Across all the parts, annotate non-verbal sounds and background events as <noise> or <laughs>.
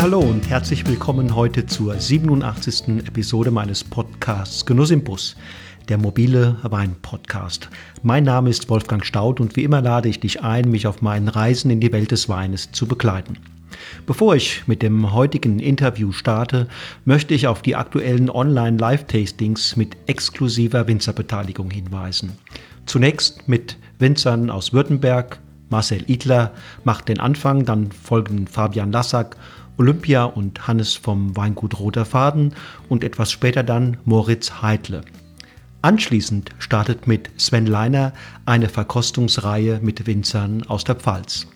Hallo und herzlich willkommen heute zur 87. Episode meines Podcasts Genuss im Bus, der mobile Wein-Podcast. Mein Name ist Wolfgang Staud und wie immer lade ich dich ein, mich auf meinen Reisen in die Welt des Weines zu begleiten. Bevor ich mit dem heutigen Interview starte, möchte ich auf die aktuellen Online-Live-Tastings mit exklusiver Winzerbeteiligung hinweisen. Zunächst mit Winzern aus Württemberg, Marcel Idler macht den Anfang, dann folgen Fabian Lassack Olympia und Hannes vom Weingut Roter Faden und etwas später dann Moritz Heidle. Anschließend startet mit Sven Leiner eine Verkostungsreihe mit Winzern aus der Pfalz.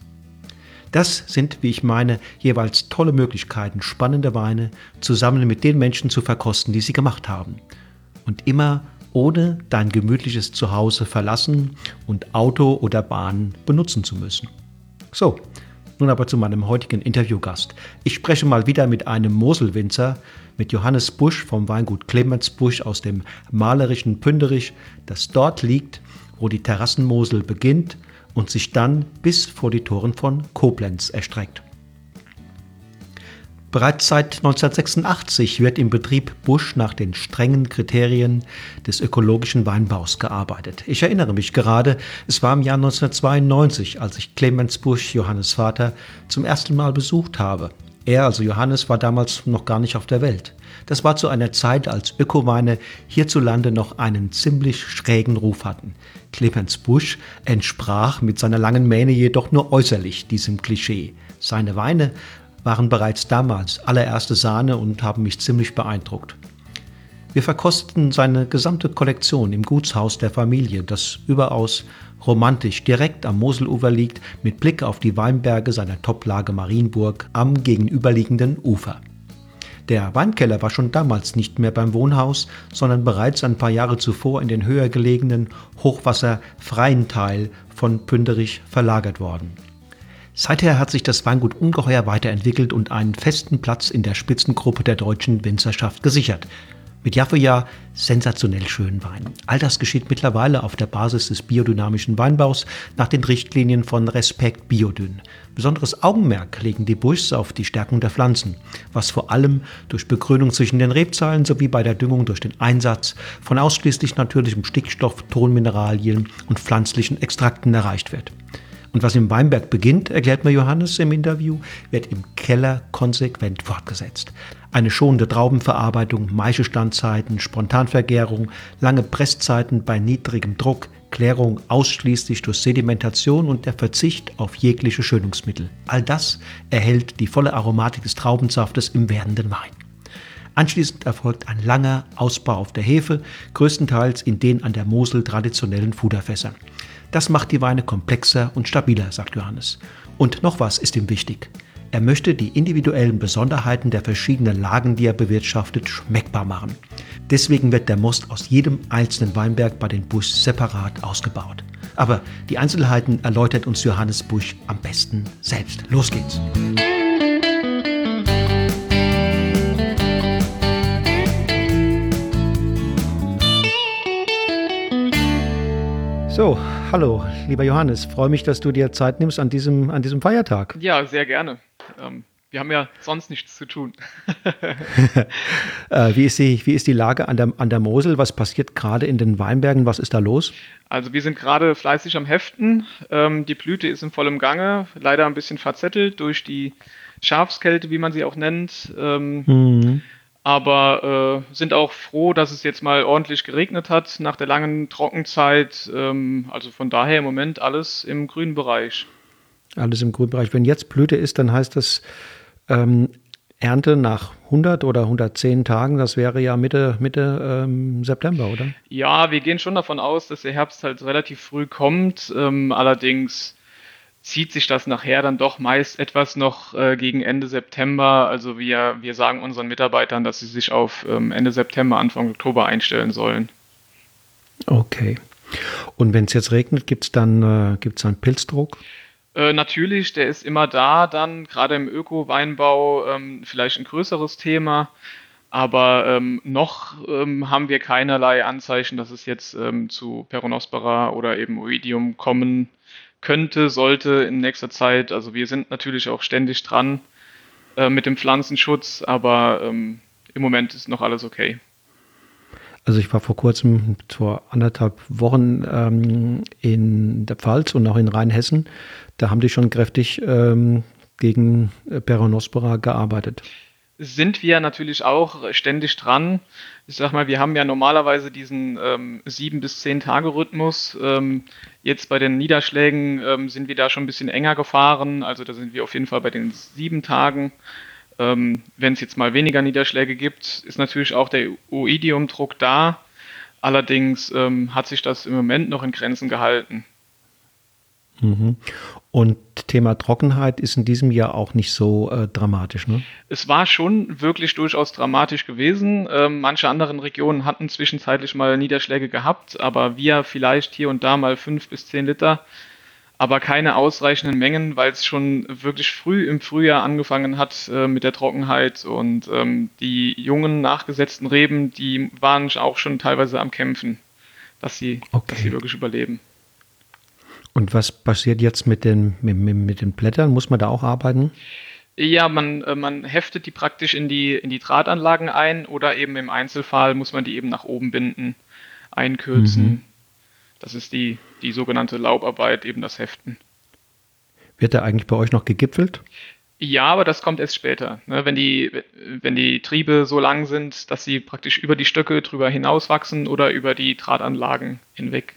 Das sind, wie ich meine, jeweils tolle Möglichkeiten, spannende Weine zusammen mit den Menschen zu verkosten, die sie gemacht haben. Und immer ohne dein gemütliches Zuhause verlassen und Auto oder Bahn benutzen zu müssen. So, nun aber zu meinem heutigen Interviewgast. Ich spreche mal wieder mit einem Moselwinzer, mit Johannes Busch vom Weingut Clemens Busch aus dem malerischen Pünderich, das dort liegt, wo die Terrassenmosel beginnt und sich dann bis vor die Toren von Koblenz erstreckt. Bereits seit 1986 wird im Betrieb Busch nach den strengen Kriterien des ökologischen Weinbaus gearbeitet. Ich erinnere mich gerade, es war im Jahr 1992, als ich Clemens Busch, Johannes Vater, zum ersten Mal besucht habe. Er, also Johannes, war damals noch gar nicht auf der Welt. Das war zu einer Zeit, als Ökoweine hierzulande noch einen ziemlich schrägen Ruf hatten. Clemens Busch entsprach mit seiner langen Mähne jedoch nur äußerlich diesem Klischee. Seine Weine waren bereits damals allererste Sahne und haben mich ziemlich beeindruckt. Wir verkosteten seine gesamte Kollektion im Gutshaus der Familie, das überaus romantisch direkt am Moselufer liegt, mit Blick auf die Weinberge seiner Toplage Marienburg am gegenüberliegenden Ufer. Der Weinkeller war schon damals nicht mehr beim Wohnhaus, sondern bereits ein paar Jahre zuvor in den höher gelegenen, hochwasserfreien Teil von Pünderich verlagert worden. Seither hat sich das Weingut ungeheuer weiterentwickelt und einen festen Platz in der Spitzengruppe der deutschen Winzerschaft gesichert. Mit Jahr für Jahr sensationell schönen Wein. All das geschieht mittlerweile auf der Basis des biodynamischen Weinbaus nach den Richtlinien von Respekt Biodyn. Besonderes Augenmerk legen die Buschs auf die Stärkung der Pflanzen, was vor allem durch Begrünung zwischen den Rebzahlen sowie bei der Düngung durch den Einsatz von ausschließlich natürlichem Stickstoff, Tonmineralien und pflanzlichen Extrakten erreicht wird. Und was im Weinberg beginnt, erklärt mir Johannes im Interview, wird im Keller konsequent fortgesetzt. Eine schonende Traubenverarbeitung, Maischestandszeiten, Spontanvergärung, lange Presszeiten bei niedrigem Druck, Klärung ausschließlich durch Sedimentation und der Verzicht auf jegliche Schönungsmittel. All das erhält die volle Aromatik des Traubensaftes im werdenden Wein. Anschließend erfolgt ein langer Ausbau auf der Hefe, größtenteils in den an der Mosel traditionellen Fuderfässern. Das macht die Weine komplexer und stabiler, sagt Johannes. Und noch was ist ihm wichtig. Er möchte die individuellen Besonderheiten der verschiedenen Lagen, die er bewirtschaftet, schmeckbar machen. Deswegen wird der Most aus jedem einzelnen Weinberg bei den Busch separat ausgebaut. Aber die Einzelheiten erläutert uns Johannes Busch am besten selbst. Los geht's! So, hallo, lieber Johannes. Freue mich, dass du dir Zeit nimmst an diesem, an diesem Feiertag. Ja, sehr gerne. Ähm, wir haben ja sonst nichts zu tun. <laughs> äh, wie, ist die, wie ist die Lage an der, an der Mosel? Was passiert gerade in den Weinbergen? Was ist da los? Also wir sind gerade fleißig am Heften. Ähm, die Blüte ist in vollem Gange, leider ein bisschen verzettelt durch die Schafskälte, wie man sie auch nennt. Ähm, mhm aber äh, sind auch froh, dass es jetzt mal ordentlich geregnet hat nach der langen Trockenzeit. Ähm, also von daher im Moment alles im grünen Bereich. Alles im grünen Bereich. Wenn jetzt Blüte ist, dann heißt das ähm, Ernte nach 100 oder 110 Tagen. Das wäre ja Mitte, Mitte ähm, September, oder? Ja, wir gehen schon davon aus, dass der Herbst halt relativ früh kommt. Ähm, allerdings zieht sich das nachher dann doch meist etwas noch äh, gegen Ende September. Also wir, wir sagen unseren Mitarbeitern, dass sie sich auf ähm, Ende September, Anfang Oktober einstellen sollen. Okay. Und wenn es jetzt regnet, gibt es dann, äh, gibt's dann Pilzdruck? Äh, natürlich, der ist immer da, dann gerade im Öko-Weinbau ähm, vielleicht ein größeres Thema. Aber ähm, noch ähm, haben wir keinerlei Anzeichen, dass es jetzt ähm, zu Peronospora oder eben Oidium kommen könnte, sollte in nächster Zeit. Also wir sind natürlich auch ständig dran, äh, mit dem Pflanzenschutz, aber ähm, im Moment ist noch alles okay. Also ich war vor kurzem, vor anderthalb Wochen ähm, in der Pfalz und auch in Rheinhessen. Da haben die schon kräftig ähm, gegen Peronospora gearbeitet. Sind wir natürlich auch ständig dran. Ich sag mal, wir haben ja normalerweise diesen ähm, sieben bis zehn Tage Rhythmus. Jetzt bei den Niederschlägen ähm, sind wir da schon ein bisschen enger gefahren. Also da sind wir auf jeden Fall bei den sieben Tagen. Ähm, Wenn es jetzt mal weniger Niederschläge gibt, ist natürlich auch der Oidium-Druck da. Allerdings ähm, hat sich das im Moment noch in Grenzen gehalten. Mhm. Und Thema Trockenheit ist in diesem Jahr auch nicht so äh, dramatisch, ne? Es war schon wirklich durchaus dramatisch gewesen. Ähm, manche anderen Regionen hatten zwischenzeitlich mal Niederschläge gehabt, aber wir vielleicht hier und da mal fünf bis zehn Liter aber keine ausreichenden Mengen, weil es schon wirklich früh im Frühjahr angefangen hat äh, mit der Trockenheit und ähm, die jungen nachgesetzten Reben, die waren auch schon teilweise am Kämpfen, dass sie, okay. dass sie wirklich überleben. Und was passiert jetzt mit den, mit, mit den Blättern? Muss man da auch arbeiten? Ja, man, äh, man heftet die praktisch in die, in die Drahtanlagen ein oder eben im Einzelfall muss man die eben nach oben binden, einkürzen. Mhm. Das ist die, die sogenannte Laubarbeit, eben das Heften. Wird da eigentlich bei euch noch gegipfelt? Ja, aber das kommt erst später. Ne? Wenn, die, wenn die Triebe so lang sind, dass sie praktisch über die Stöcke drüber hinauswachsen oder über die Drahtanlagen hinweg.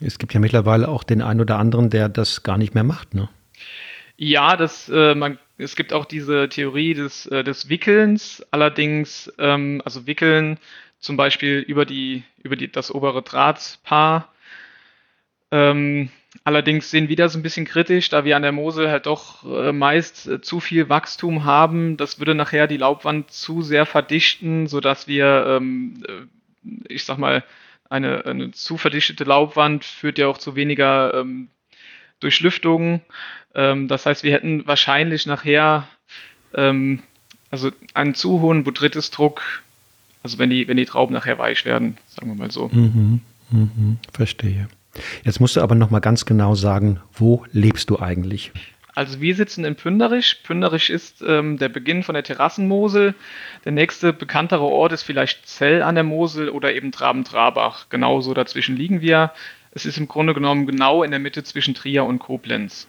Es gibt ja mittlerweile auch den einen oder anderen, der das gar nicht mehr macht, ne? Ja, das, äh, man, es gibt auch diese Theorie des, äh, des Wickelns. Allerdings, ähm, also Wickeln zum Beispiel über, die, über die, das obere Drahtpaar. Ähm, allerdings sehen wir das ein bisschen kritisch, da wir an der Mosel halt doch äh, meist äh, zu viel Wachstum haben. Das würde nachher die Laubwand zu sehr verdichten, sodass wir, ähm, äh, ich sag mal, eine, eine zu verdichtete Laubwand führt ja auch zu weniger ähm, Durchlüftung. Ähm, das heißt, wir hätten wahrscheinlich nachher ähm, also einen zu hohen Botrytis-Druck also wenn die, wenn die Trauben nachher weich werden, sagen wir mal so. Mhm, mhm, verstehe. Jetzt musst du aber noch mal ganz genau sagen, wo lebst du eigentlich? Also wir sitzen in Pünderich. Pünderich ist ähm, der Beginn von der Terrassenmosel. Der nächste bekanntere Ort ist vielleicht Zell an der Mosel oder eben Traben-Trabach. Genauso dazwischen liegen wir. Es ist im Grunde genommen genau in der Mitte zwischen Trier und Koblenz.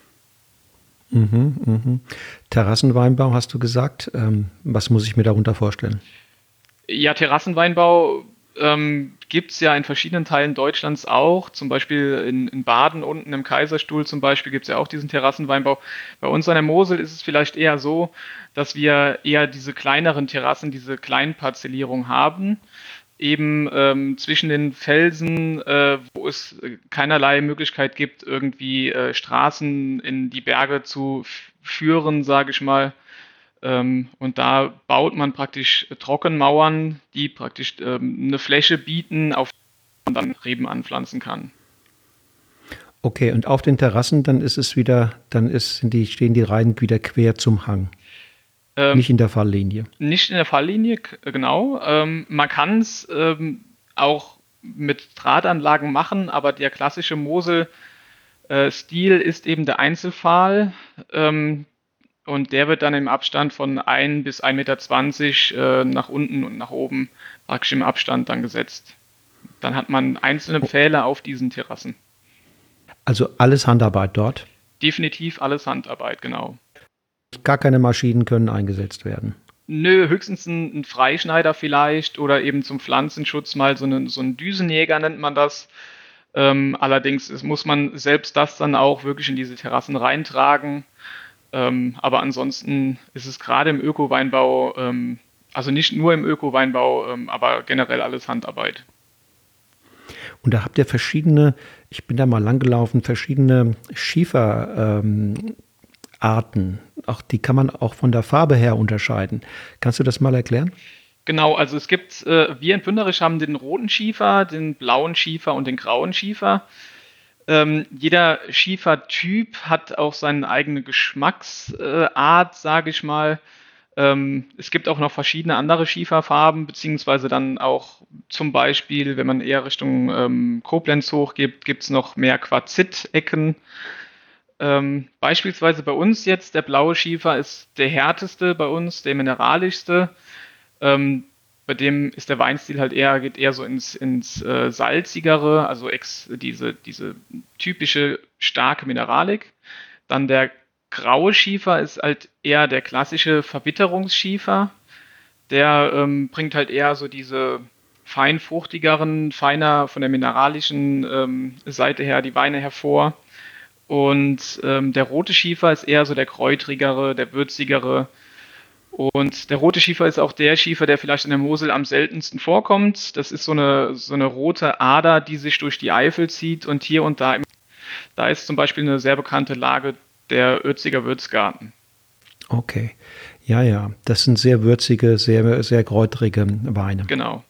Mhm, mhm. Terrassenweinbau hast du gesagt. Ähm, was muss ich mir darunter vorstellen? Ja, Terrassenweinbau ähm, gibt es ja in verschiedenen Teilen Deutschlands auch. Zum Beispiel in, in Baden unten im Kaiserstuhl zum Beispiel gibt es ja auch diesen Terrassenweinbau. Bei uns an der Mosel ist es vielleicht eher so, dass wir eher diese kleineren Terrassen, diese Kleinparzellierung haben. Eben ähm, zwischen den Felsen, äh, wo es keinerlei Möglichkeit gibt, irgendwie äh, Straßen in die Berge zu führen, sage ich mal. Ähm, und da baut man praktisch Trockenmauern, die praktisch ähm, eine Fläche bieten, auf der man dann Reben anpflanzen kann. Okay, und auf den Terrassen, dann ist es wieder, dann ist, sind die, stehen die Reihen wieder quer zum Hang. Ähm, nicht in der Falllinie. Nicht in der Falllinie, genau. Ähm, man kann es ähm, auch mit Drahtanlagen machen, aber der klassische Mosel-Stil äh, ist eben der Einzelpfahl. Ähm, und der wird dann im Abstand von 1 bis 1,20 Meter äh, nach unten und nach oben praktisch im Abstand dann gesetzt. Dann hat man einzelne Pfähle auf diesen Terrassen. Also alles Handarbeit dort? Definitiv alles Handarbeit, genau. Gar keine Maschinen können eingesetzt werden. Nö, höchstens ein, ein Freischneider vielleicht oder eben zum Pflanzenschutz mal so, eine, so ein Düsenjäger nennt man das. Ähm, allerdings muss man selbst das dann auch wirklich in diese Terrassen reintragen. Ähm, aber ansonsten ist es gerade im Öko-Weinbau, ähm, also nicht nur im Öko-Weinbau, ähm, aber generell alles Handarbeit. Und da habt ihr verschiedene, ich bin da mal langgelaufen, verschiedene Schieferarten. auch die kann man auch von der Farbe her unterscheiden. Kannst du das mal erklären? Genau, also es gibt, äh, wir in Pünderisch haben den roten Schiefer, den blauen Schiefer und den grauen Schiefer. Ähm, jeder Schiefertyp hat auch seine eigene Geschmacksart, sage ich mal. Ähm, es gibt auch noch verschiedene andere Schieferfarben, beziehungsweise dann auch zum Beispiel, wenn man eher Richtung ähm, Koblenz hochgeht, gibt es noch mehr Quarzit-Ecken. ähm, beispielsweise bei uns jetzt, der blaue Schiefer ist der härteste bei uns, der mineralischste. Ähm, bei dem ist der Weinstil halt eher, geht eher so ins, ins äh, salzigere, also ex, diese, diese typische starke Mineralik. Dann der graue Schiefer ist halt eher der klassische Verbitterungsschiefer. Der ähm, bringt halt eher so diese feinfruchtigeren, feiner von der mineralischen ähm, Seite her die Weine hervor. Und ähm, der rote Schiefer ist eher so der kräutrigere, der würzigere. Und der rote Schiefer ist auch der Schiefer, der vielleicht in der Mosel am seltensten vorkommt. Das ist so eine, so eine rote Ader, die sich durch die Eifel zieht. Und hier und da, im, da ist zum Beispiel eine sehr bekannte Lage der Ötziger Würzgarten. Okay. Ja, ja. Das sind sehr würzige, sehr, sehr kräutrige Weine. Genau.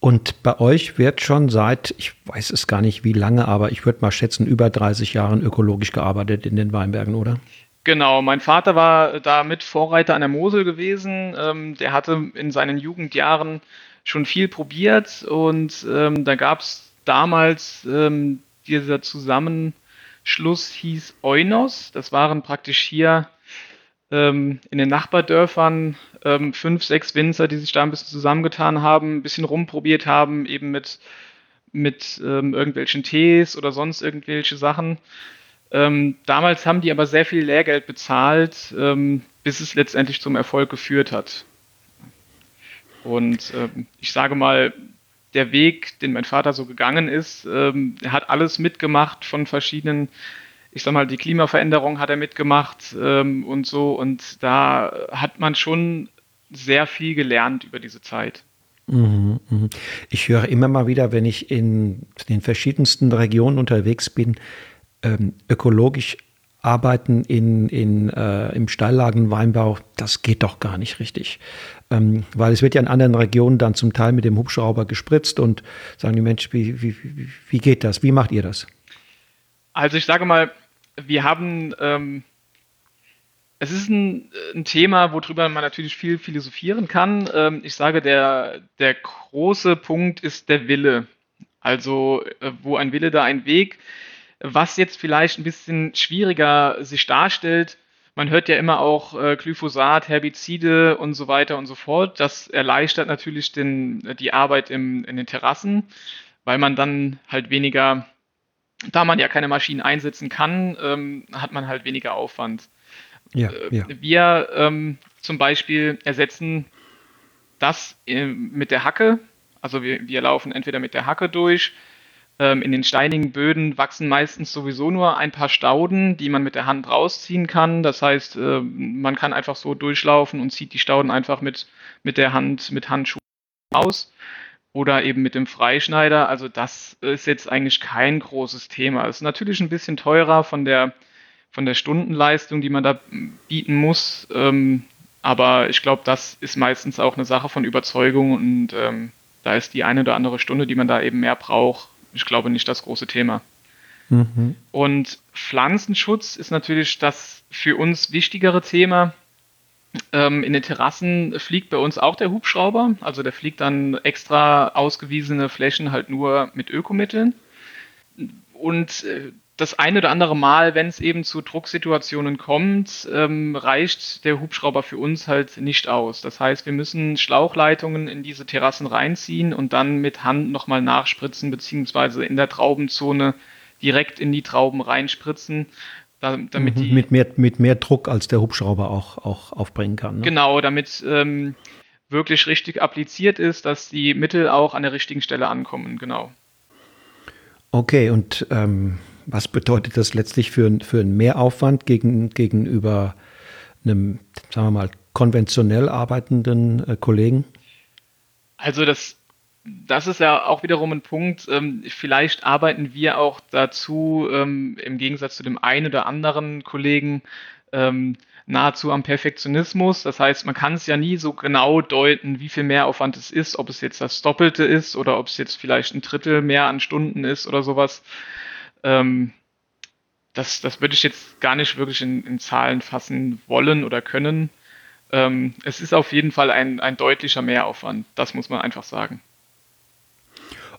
Und bei euch wird schon seit, ich weiß es gar nicht wie lange, aber ich würde mal schätzen, über 30 Jahren ökologisch gearbeitet in den Weinbergen, oder? Genau, mein Vater war da mit Vorreiter an der Mosel gewesen. Ähm, der hatte in seinen Jugendjahren schon viel probiert und ähm, da gab es damals ähm, dieser Zusammenschluss hieß Eunos. Das waren praktisch hier ähm, in den Nachbardörfern ähm, fünf, sechs Winzer, die sich da ein bisschen zusammengetan haben, ein bisschen rumprobiert haben, eben mit, mit ähm, irgendwelchen Tees oder sonst irgendwelche Sachen. Ähm, damals haben die aber sehr viel Lehrgeld bezahlt, ähm, bis es letztendlich zum Erfolg geführt hat. Und ähm, ich sage mal, der Weg, den mein Vater so gegangen ist, er hat alles mitgemacht von verschiedenen ich sag mal, die Klimaveränderung hat er mitgemacht ähm, und so. Und da hat man schon sehr viel gelernt über diese Zeit. Mhm, mhm. Ich höre immer mal wieder, wenn ich in den verschiedensten Regionen unterwegs bin, ähm, ökologisch arbeiten in, in, äh, im Steillagenweinbau, das geht doch gar nicht richtig. Ähm, weil es wird ja in anderen Regionen dann zum Teil mit dem Hubschrauber gespritzt und sagen die Menschen, wie, wie, wie geht das? Wie macht ihr das? Also ich sage mal, wir haben, ähm, es ist ein, ein, Thema, worüber man natürlich viel philosophieren kann. Ähm, ich sage, der, der große Punkt ist der Wille. Also äh, wo ein Wille, da ein Weg. Was jetzt vielleicht ein bisschen schwieriger sich darstellt, man hört ja immer auch äh, Glyphosat, Herbizide und so weiter und so fort. Das erleichtert natürlich den, die Arbeit im, in den Terrassen, weil man dann halt weniger da man ja keine Maschinen einsetzen kann, ähm, hat man halt weniger Aufwand. Ja, äh, ja. Wir ähm, zum Beispiel ersetzen das äh, mit der Hacke. Also wir, wir laufen entweder mit der Hacke durch. Ähm, in den steinigen Böden wachsen meistens sowieso nur ein paar Stauden, die man mit der Hand rausziehen kann. Das heißt, äh, man kann einfach so durchlaufen und zieht die Stauden einfach mit, mit der Hand, mit Handschuhen raus oder eben mit dem Freischneider. Also das ist jetzt eigentlich kein großes Thema. Es ist natürlich ein bisschen teurer von der, von der Stundenleistung, die man da bieten muss. Ähm, aber ich glaube, das ist meistens auch eine Sache von Überzeugung und ähm, da ist die eine oder andere Stunde, die man da eben mehr braucht, ich glaube nicht das große Thema. Mhm. Und Pflanzenschutz ist natürlich das für uns wichtigere Thema. Ähm, in den Terrassen fliegt bei uns auch der Hubschrauber. Also der fliegt dann extra ausgewiesene Flächen halt nur mit Ökomitteln. Und äh, das eine oder andere Mal, wenn es eben zu Drucksituationen kommt, ähm, reicht der Hubschrauber für uns halt nicht aus. Das heißt, wir müssen Schlauchleitungen in diese Terrassen reinziehen und dann mit Hand nochmal nachspritzen, beziehungsweise in der Traubenzone direkt in die Trauben reinspritzen, damit mhm, die, mit, mehr, mit mehr Druck als der Hubschrauber auch, auch aufbringen kann. Ne? Genau, damit ähm, wirklich richtig appliziert ist, dass die Mittel auch an der richtigen Stelle ankommen, genau. Okay, und ähm, was bedeutet das letztlich für, für einen Mehraufwand gegen, gegenüber einem, sagen wir mal, konventionell arbeitenden äh, Kollegen? Also das das ist ja auch wiederum ein Punkt. Ähm, vielleicht arbeiten wir auch dazu, ähm, im Gegensatz zu dem einen oder anderen Kollegen, ähm, nahezu am Perfektionismus. Das heißt, man kann es ja nie so genau deuten, wie viel Mehraufwand es ist, ob es jetzt das Doppelte ist oder ob es jetzt vielleicht ein Drittel mehr an Stunden ist oder sowas. Ähm, das, das würde ich jetzt gar nicht wirklich in, in Zahlen fassen wollen oder können. Ähm, es ist auf jeden Fall ein, ein deutlicher Mehraufwand. Das muss man einfach sagen.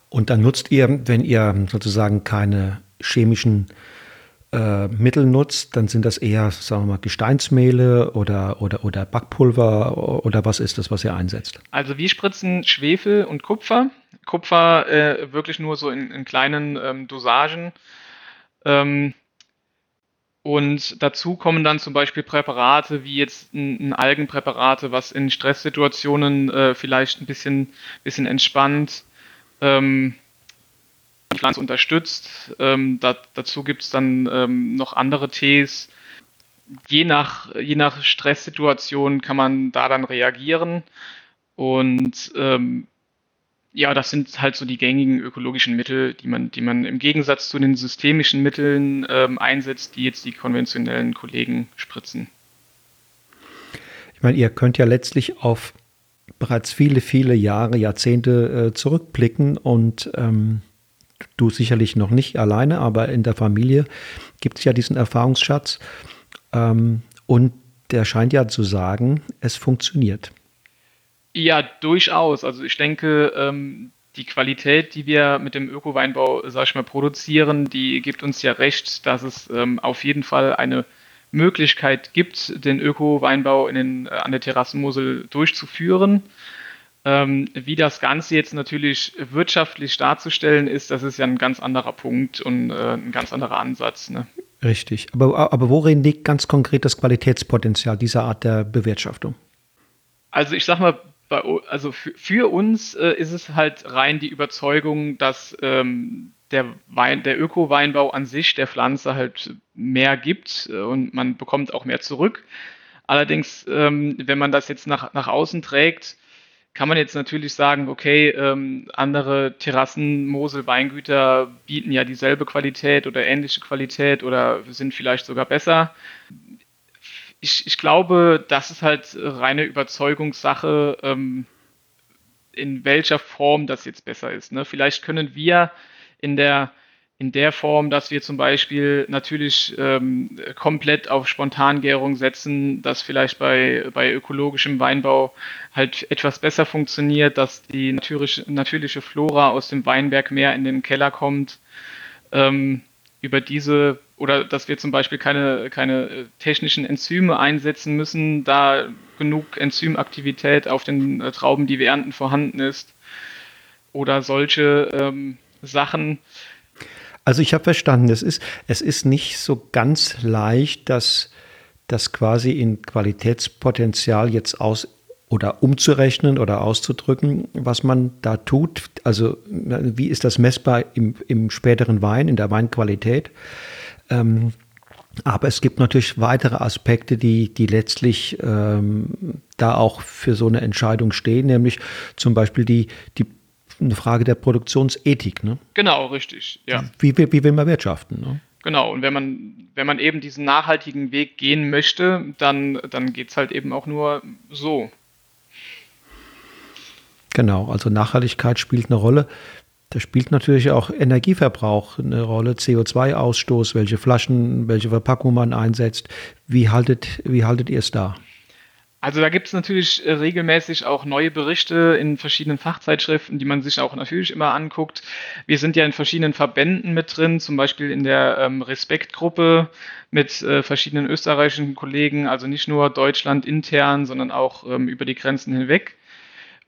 Und dann nutzt ihr, wenn ihr sozusagen keine chemischen äh, Mittel nutzt, dann sind das eher, sagen wir mal, Gesteinsmehle oder, oder, oder Backpulver oder was ist das, was ihr einsetzt? Also wir spritzen Schwefel und Kupfer. Kupfer äh, wirklich nur so in, in kleinen ähm, Dosagen. Ähm, und dazu kommen dann zum Beispiel Präparate wie jetzt ein, Algenpräparate, was in Stresssituationen äh, vielleicht ein bisschen, bisschen entspannt. Ähm, die Pflanze unterstützt. Ähm, da, dazu gibt es dann ähm, noch andere Tees. Je nach, je nach Stresssituation kann man da dann reagieren. Und ähm, ja, das sind halt so die gängigen ökologischen Mittel, die man, die man im Gegensatz zu den systemischen Mitteln ähm, einsetzt, die jetzt die konventionellen Kollegen spritzen. Ich meine, ihr könnt ja letztlich auf bereits viele, viele Jahre, Jahrzehnte äh, zurückblicken und ähm, du sicherlich noch nicht alleine, aber in der Familie gibt es ja diesen Erfahrungsschatz. Ähm, und der scheint ja zu sagen, es funktioniert. Ja, durchaus. Also ich denke, ähm, die Qualität, die wir mit dem Öko-Weinbau, sag ich mal, produzieren, die gibt uns ja recht, dass es ähm, auf jeden Fall eine Möglichkeit gibt, den Öko-Weinbau äh, an der Terrassenmosel durchzuführen. Ähm, wie das Ganze jetzt natürlich wirtschaftlich darzustellen ist, das ist ja ein ganz anderer Punkt und äh, ein ganz anderer Ansatz. Ne? Richtig. Aber, aber worin liegt ganz konkret das Qualitätspotenzial dieser Art der Bewirtschaftung? Also ich sag mal, bei, also für, für uns äh, ist es halt rein die Überzeugung, dass ähm, der Wein, der Öko-Weinbau an sich der Pflanze halt mehr gibt äh, und man bekommt auch mehr zurück. Allerdings, ähm, wenn man das jetzt nach, nach außen trägt, kann man jetzt natürlich sagen, okay, ähm, andere Terrassen, Mosel, Weingüter bieten ja dieselbe Qualität oder ähnliche Qualität oder sind vielleicht sogar besser. Ich, ich glaube, das ist halt reine Überzeugungssache, ähm, in welcher Form das jetzt besser ist. Ne? Vielleicht können wir in der in der Form, dass wir zum Beispiel natürlich ähm, komplett auf Spontangärung setzen, dass vielleicht bei, bei ökologischem Weinbau halt etwas besser funktioniert, dass die natürliche, natürliche Flora aus dem Weinberg mehr in den Keller kommt. Ähm, über diese oder dass wir zum Beispiel keine, keine technischen Enzyme einsetzen müssen, da genug Enzymaktivität auf den äh, Trauben, die wir ernten, vorhanden ist. Oder solche ähm, Sachen. Also ich habe verstanden, es ist, es ist nicht so ganz leicht, dass das quasi in Qualitätspotenzial jetzt aus oder umzurechnen oder auszudrücken, was man da tut. Also wie ist das messbar im, im späteren Wein, in der Weinqualität? Ähm, aber es gibt natürlich weitere Aspekte, die, die letztlich ähm, da auch für so eine Entscheidung stehen, nämlich zum Beispiel die, die eine Frage der Produktionsethik. Ne? Genau, richtig. Ja. Wie, wie, wie will man wirtschaften? Ne? Genau, und wenn man, wenn man eben diesen nachhaltigen Weg gehen möchte, dann, dann geht es halt eben auch nur so. Genau, also Nachhaltigkeit spielt eine Rolle. Da spielt natürlich auch Energieverbrauch eine Rolle, CO2-Ausstoß, welche Flaschen, welche Verpackung man einsetzt. Wie haltet, wie haltet ihr es da? Also da gibt es natürlich äh, regelmäßig auch neue Berichte in verschiedenen Fachzeitschriften, die man sich auch natürlich immer anguckt. Wir sind ja in verschiedenen Verbänden mit drin, zum Beispiel in der ähm, Respektgruppe mit äh, verschiedenen österreichischen Kollegen, also nicht nur Deutschland intern, sondern auch ähm, über die Grenzen hinweg.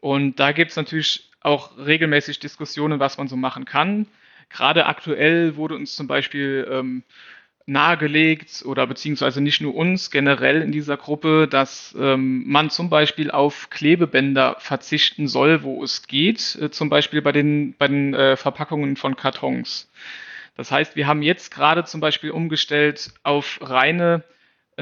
Und da gibt es natürlich auch regelmäßig Diskussionen, was man so machen kann. Gerade aktuell wurde uns zum Beispiel ähm, nahegelegt oder beziehungsweise nicht nur uns generell in dieser Gruppe, dass ähm, man zum Beispiel auf Klebebänder verzichten soll, wo es geht, äh, zum Beispiel bei den, bei den äh, Verpackungen von Kartons. Das heißt, wir haben jetzt gerade zum Beispiel umgestellt auf reine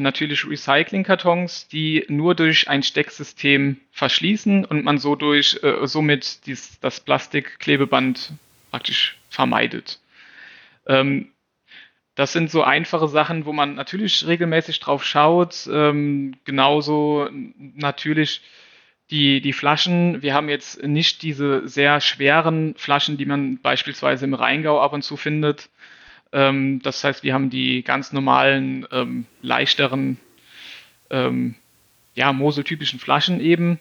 natürlich Recycling-Kartons, die nur durch ein Stecksystem verschließen und man so durch, äh, somit dies, das Plastikklebeband praktisch vermeidet. Ähm, das sind so einfache Sachen, wo man natürlich regelmäßig drauf schaut. Ähm, genauso natürlich die, die Flaschen. Wir haben jetzt nicht diese sehr schweren Flaschen, die man beispielsweise im Rheingau ab und zu findet. Ähm, das heißt, wir haben die ganz normalen, ähm, leichteren, ähm, ja, Mosel-typischen Flaschen eben.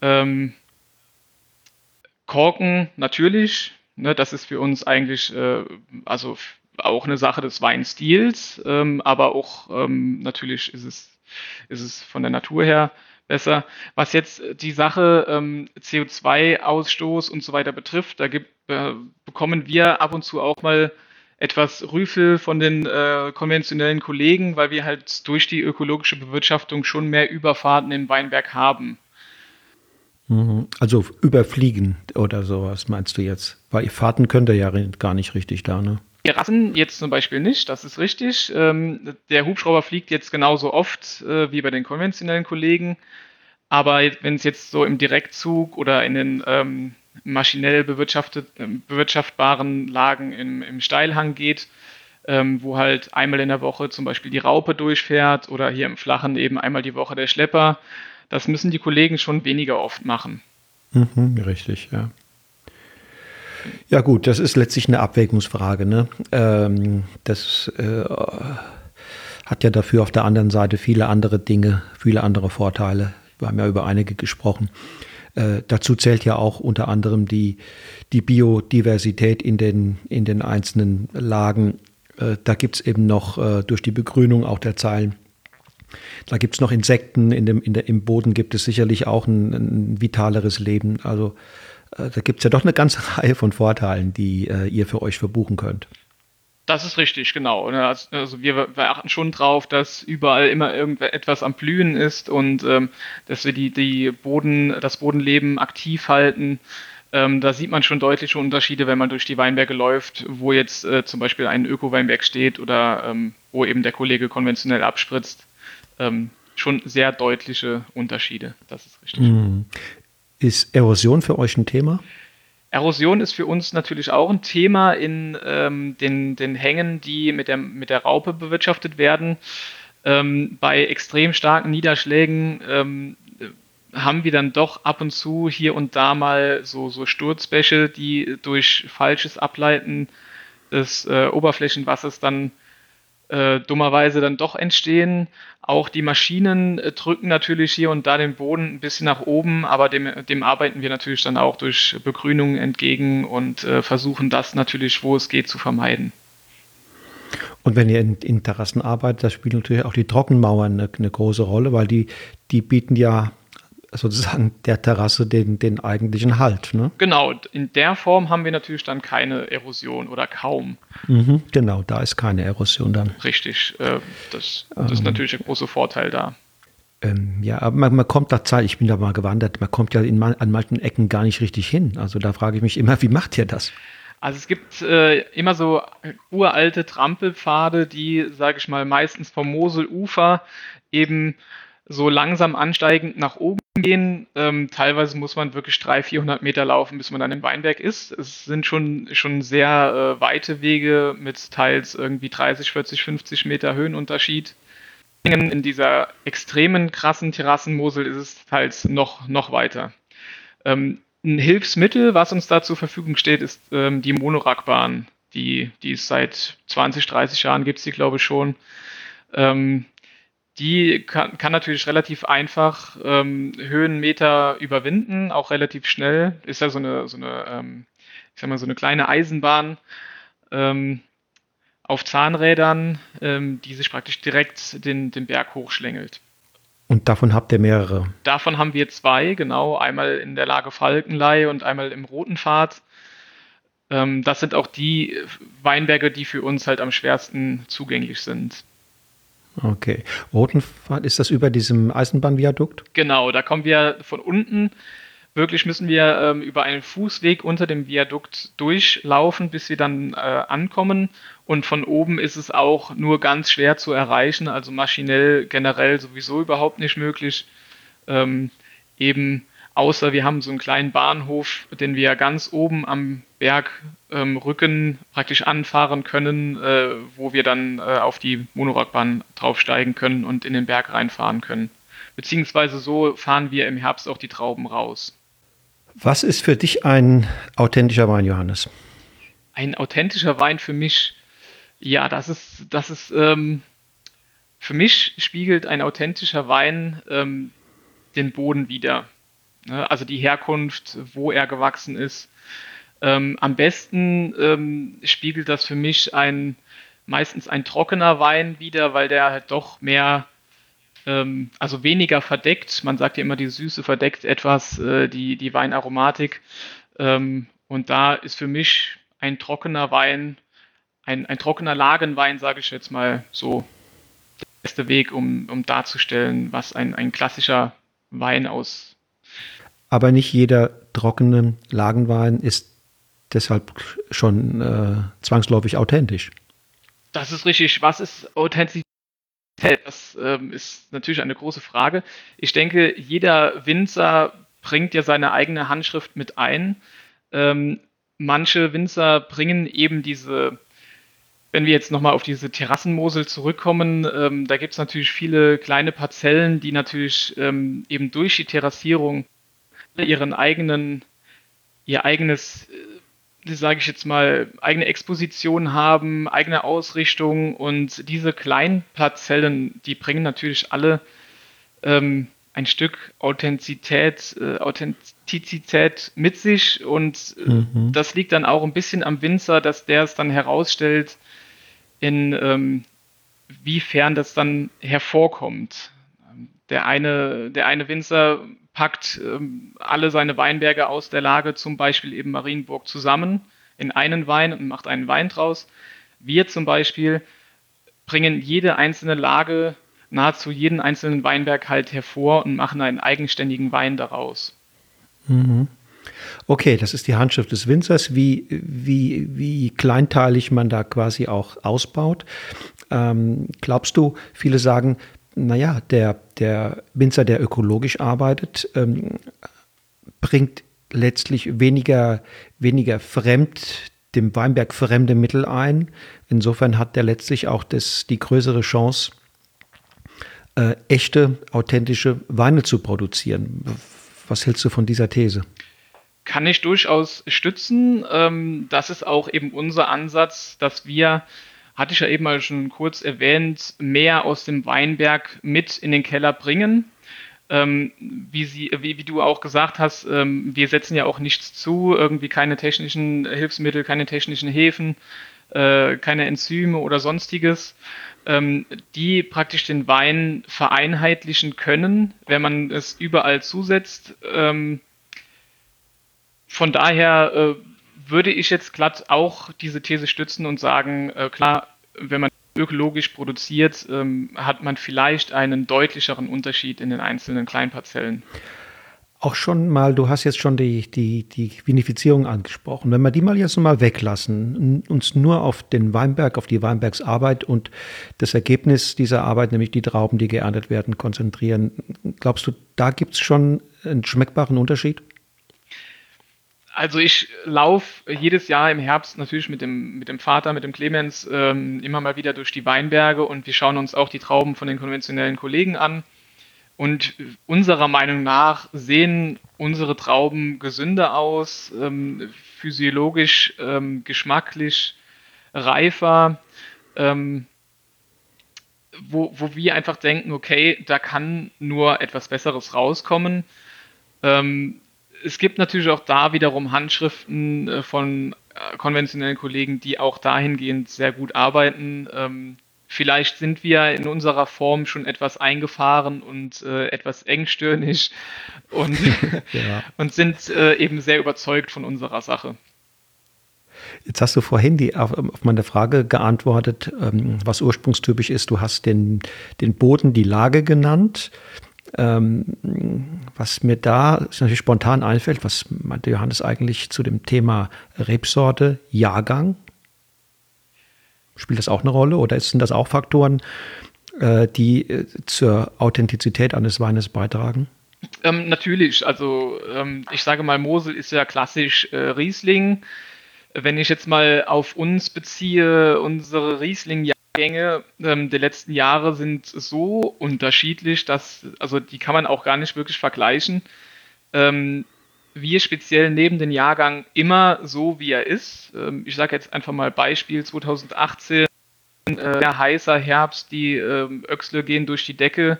Ähm, Korken natürlich, ne, das ist für uns eigentlich, äh, also auch eine Sache des Weinstils, ähm, aber auch ähm, natürlich ist es, ist es von der Natur her besser. Was jetzt die Sache ähm, CO2-Ausstoß und so weiter betrifft, da gibt, äh, bekommen wir ab und zu auch mal etwas Rüffel von den äh, konventionellen Kollegen, weil wir halt durch die ökologische Bewirtschaftung schon mehr Überfahrten in Weinberg haben. Mhm. Also überfliegen oder sowas meinst du jetzt? Weil Fahrten könnt ihr ja gar nicht richtig da, ne? Rassen jetzt zum Beispiel nicht, das ist richtig. Ähm, der Hubschrauber fliegt jetzt genauso oft äh, wie bei den konventionellen Kollegen. Aber wenn es jetzt so im Direktzug oder in den ähm, maschinell bewirtschaftet, äh, bewirtschaftbaren Lagen im, im Steilhang geht, ähm, wo halt einmal in der Woche zum Beispiel die Raupe durchfährt oder hier im Flachen eben einmal die Woche der Schlepper, das müssen die Kollegen schon weniger oft machen. Mhm, richtig, ja. Ja gut, das ist letztlich eine Abwägungsfrage. Ne? Ähm, das äh, hat ja dafür auf der anderen Seite viele andere Dinge, viele andere Vorteile. Wir haben ja über einige gesprochen. Äh, dazu zählt ja auch unter anderem die, die Biodiversität in den, in den einzelnen Lagen. Äh, da gibt es eben noch äh, durch die Begrünung auch der Zeilen da gibt es noch Insekten, in dem, in der, im Boden gibt es sicherlich auch ein, ein vitaleres Leben. Also äh, da gibt es ja doch eine ganze <laughs> Reihe von Vorteilen, die äh, ihr für euch verbuchen könnt. Das ist richtig, genau. Also, also wir, wir achten schon drauf, dass überall immer irgendetwas am Blühen ist und ähm, dass wir die, die Boden, das Bodenleben aktiv halten. Ähm, da sieht man schon deutliche Unterschiede, wenn man durch die Weinberge läuft, wo jetzt äh, zum Beispiel ein Öko-Weinberg steht oder ähm, wo eben der Kollege konventionell abspritzt. Ähm, schon sehr deutliche Unterschiede. Das ist richtig. Mhm. Ist Erosion für euch ein Thema? Erosion ist für uns natürlich auch ein Thema in ähm, den, den Hängen, die mit der, mit der Raupe bewirtschaftet werden. Ähm, bei extrem starken Niederschlägen ähm, haben wir dann doch ab und zu hier und da mal so, so Sturzbäche, die durch falsches Ableiten des äh, Oberflächenwassers dann äh, dummerweise dann doch entstehen. Auch die Maschinen äh, drücken natürlich hier und da den Boden ein bisschen nach oben, aber dem, dem arbeiten wir natürlich dann auch durch Begrünung entgegen und äh, versuchen das natürlich, wo es geht, zu vermeiden. Und wenn ihr in, in Terrassen arbeitet, da spielen natürlich auch die Trockenmauern eine, eine große Rolle, weil die, die bieten ja sozusagen der Terrasse den, den eigentlichen Halt. Ne? Genau, in der Form haben wir natürlich dann keine Erosion oder kaum. Mhm, genau, da ist keine Erosion dann. Richtig, äh, das, das ähm, ist natürlich ein großer Vorteil da. Ähm, ja, aber man, man, kommt da Zeit, ich bin da mal gewandert, man kommt ja in, an manchen Ecken gar nicht richtig hin. Also da frage ich mich immer, wie macht ihr das? Also es gibt äh, immer so uralte Trampelpfade, die, sage ich mal, meistens vom Moselufer eben so langsam ansteigend nach oben gehen. Ähm, teilweise muss man wirklich 300, 400 Meter laufen, bis man dann im Weinberg ist. Es sind schon, schon sehr äh, weite Wege mit teils irgendwie 30, 40, 50 Meter Höhenunterschied. In dieser extremen krassen Terrassenmosel ist es teils noch, noch weiter. Ähm, ein Hilfsmittel, was uns da zur Verfügung steht, ist ähm, die Monorackbahn. Die, die ist seit 20, 30 Jahren, gibt es die, glaube ich, schon. Ähm, die kann, kann natürlich relativ einfach ähm, Höhenmeter überwinden, auch relativ schnell. Ist ja so eine, so eine, ähm, ich sag mal, so eine kleine Eisenbahn ähm, auf Zahnrädern, ähm, die sich praktisch direkt den, den Berg hochschlängelt. Und davon habt ihr mehrere? Davon haben wir zwei, genau. Einmal in der Lage Falkenlei und einmal im Roten Pfad. Ähm, das sind auch die Weinberge, die für uns halt am schwersten zugänglich sind. Okay. Rotenpfad, ist das über diesem Eisenbahnviadukt? Genau, da kommen wir von unten. Wirklich müssen wir ähm, über einen Fußweg unter dem Viadukt durchlaufen, bis wir dann äh, ankommen. Und von oben ist es auch nur ganz schwer zu erreichen, also maschinell generell sowieso überhaupt nicht möglich. Ähm, eben außer wir haben so einen kleinen Bahnhof, den wir ganz oben am Bergrücken ähm, praktisch anfahren können, äh, wo wir dann äh, auf die Monorackbahn draufsteigen können und in den Berg reinfahren können. Beziehungsweise so fahren wir im Herbst auch die Trauben raus. Was ist für dich ein authentischer Wein, Johannes? Ein authentischer Wein für mich, ja, das ist, das ist, ähm, für mich spiegelt ein authentischer Wein ähm, den Boden wider. Ne? Also die Herkunft, wo er gewachsen ist. Ähm, am besten ähm, spiegelt das für mich ein meistens ein trockener Wein wieder, weil der halt doch mehr, ähm, also weniger verdeckt. Man sagt ja immer, die Süße verdeckt etwas äh, die, die Weinaromatik. Ähm, und da ist für mich ein trockener Wein, ein, ein trockener Lagenwein, sage ich jetzt mal so, der beste Weg, um, um darzustellen, was ein, ein klassischer Wein aus. Aber nicht jeder trockene Lagenwein ist deshalb schon äh, zwangsläufig authentisch. Das ist richtig. Was ist Authentizität? Das ähm, ist natürlich eine große Frage. Ich denke, jeder Winzer bringt ja seine eigene Handschrift mit ein. Ähm, manche Winzer bringen eben diese, wenn wir jetzt nochmal auf diese Terrassenmosel zurückkommen, ähm, da gibt es natürlich viele kleine Parzellen, die natürlich ähm, eben durch die Terrassierung ihren eigenen, ihr eigenes äh, sage ich jetzt mal, eigene Exposition haben, eigene Ausrichtung und diese kleinen Parzellen, die bringen natürlich alle ähm, ein Stück Authentizität, äh, Authentizität mit sich und äh, mhm. das liegt dann auch ein bisschen am Winzer, dass der es dann herausstellt, in ähm, wiefern das dann hervorkommt. Der eine, der eine Winzer packt ähm, alle seine Weinberge aus der Lage, zum Beispiel eben Marienburg, zusammen in einen Wein und macht einen Wein draus. Wir zum Beispiel bringen jede einzelne Lage, nahezu jeden einzelnen Weinberg halt hervor und machen einen eigenständigen Wein daraus. Mhm. Okay, das ist die Handschrift des Winzers, wie, wie, wie kleinteilig man da quasi auch ausbaut. Ähm, glaubst du, viele sagen, naja, der, der Winzer, der ökologisch arbeitet, ähm, bringt letztlich weniger, weniger fremd, dem Weinberg fremde Mittel ein. Insofern hat der letztlich auch das, die größere Chance, äh, echte, authentische Weine zu produzieren. Was hältst du von dieser These? Kann ich durchaus stützen. Ähm, das ist auch eben unser Ansatz, dass wir hatte ich ja eben mal schon kurz erwähnt, mehr aus dem Weinberg mit in den Keller bringen. Ähm, wie, sie, wie, wie, du auch gesagt hast, ähm, wir setzen ja auch nichts zu, irgendwie keine technischen Hilfsmittel, keine technischen Hefen, äh, keine Enzyme oder sonstiges, ähm, die praktisch den Wein vereinheitlichen können, wenn man es überall zusetzt. Ähm, von daher äh, würde ich jetzt glatt auch diese These stützen und sagen, äh, klar, wenn man ökologisch produziert, ähm, hat man vielleicht einen deutlicheren Unterschied in den einzelnen Kleinparzellen. Auch schon mal, du hast jetzt schon die, die, die Vinifizierung angesprochen. Wenn wir die mal jetzt mal weglassen, uns nur auf den Weinberg, auf die Weinbergsarbeit und das Ergebnis dieser Arbeit, nämlich die Trauben, die geerntet werden, konzentrieren, glaubst du, da gibt es schon einen schmeckbaren Unterschied? Also ich laufe jedes Jahr im Herbst natürlich mit dem, mit dem Vater, mit dem Clemens ähm, immer mal wieder durch die Weinberge und wir schauen uns auch die Trauben von den konventionellen Kollegen an. Und unserer Meinung nach sehen unsere Trauben gesünder aus, ähm, physiologisch, ähm, geschmacklich reifer, ähm, wo, wo wir einfach denken, okay, da kann nur etwas Besseres rauskommen. Ähm, es gibt natürlich auch da wiederum Handschriften äh, von äh, konventionellen Kollegen, die auch dahingehend sehr gut arbeiten. Ähm, vielleicht sind wir in unserer Form schon etwas eingefahren und äh, etwas engstirnig <laughs> und, ja. und sind eben sehr überzeugt von unserer Sache. Jetzt hast du vorhin die, auf, auf meine Frage geantwortet, ähm, was ursprungstypisch ist. Du hast den, den Boden, die Lage genannt. Ähm, was mir da natürlich spontan einfällt, was meinte Johannes eigentlich zu dem Thema Rebsorte, Jahrgang? Spielt das auch eine Rolle oder sind das auch Faktoren, äh, die äh, zur Authentizität eines Weines beitragen? Ähm, natürlich, also ähm, ich sage mal, Mosel ist ja klassisch äh, Riesling. Wenn ich jetzt mal auf uns beziehe, unsere Riesling Gänge ähm, der letzten Jahre sind so unterschiedlich, dass, also die kann man auch gar nicht wirklich vergleichen. Ähm, wir speziell neben den Jahrgang immer so, wie er ist. Ähm, ich sage jetzt einfach mal Beispiel 2018, äh, heißer Herbst, die ähm, Öchsle gehen durch die Decke,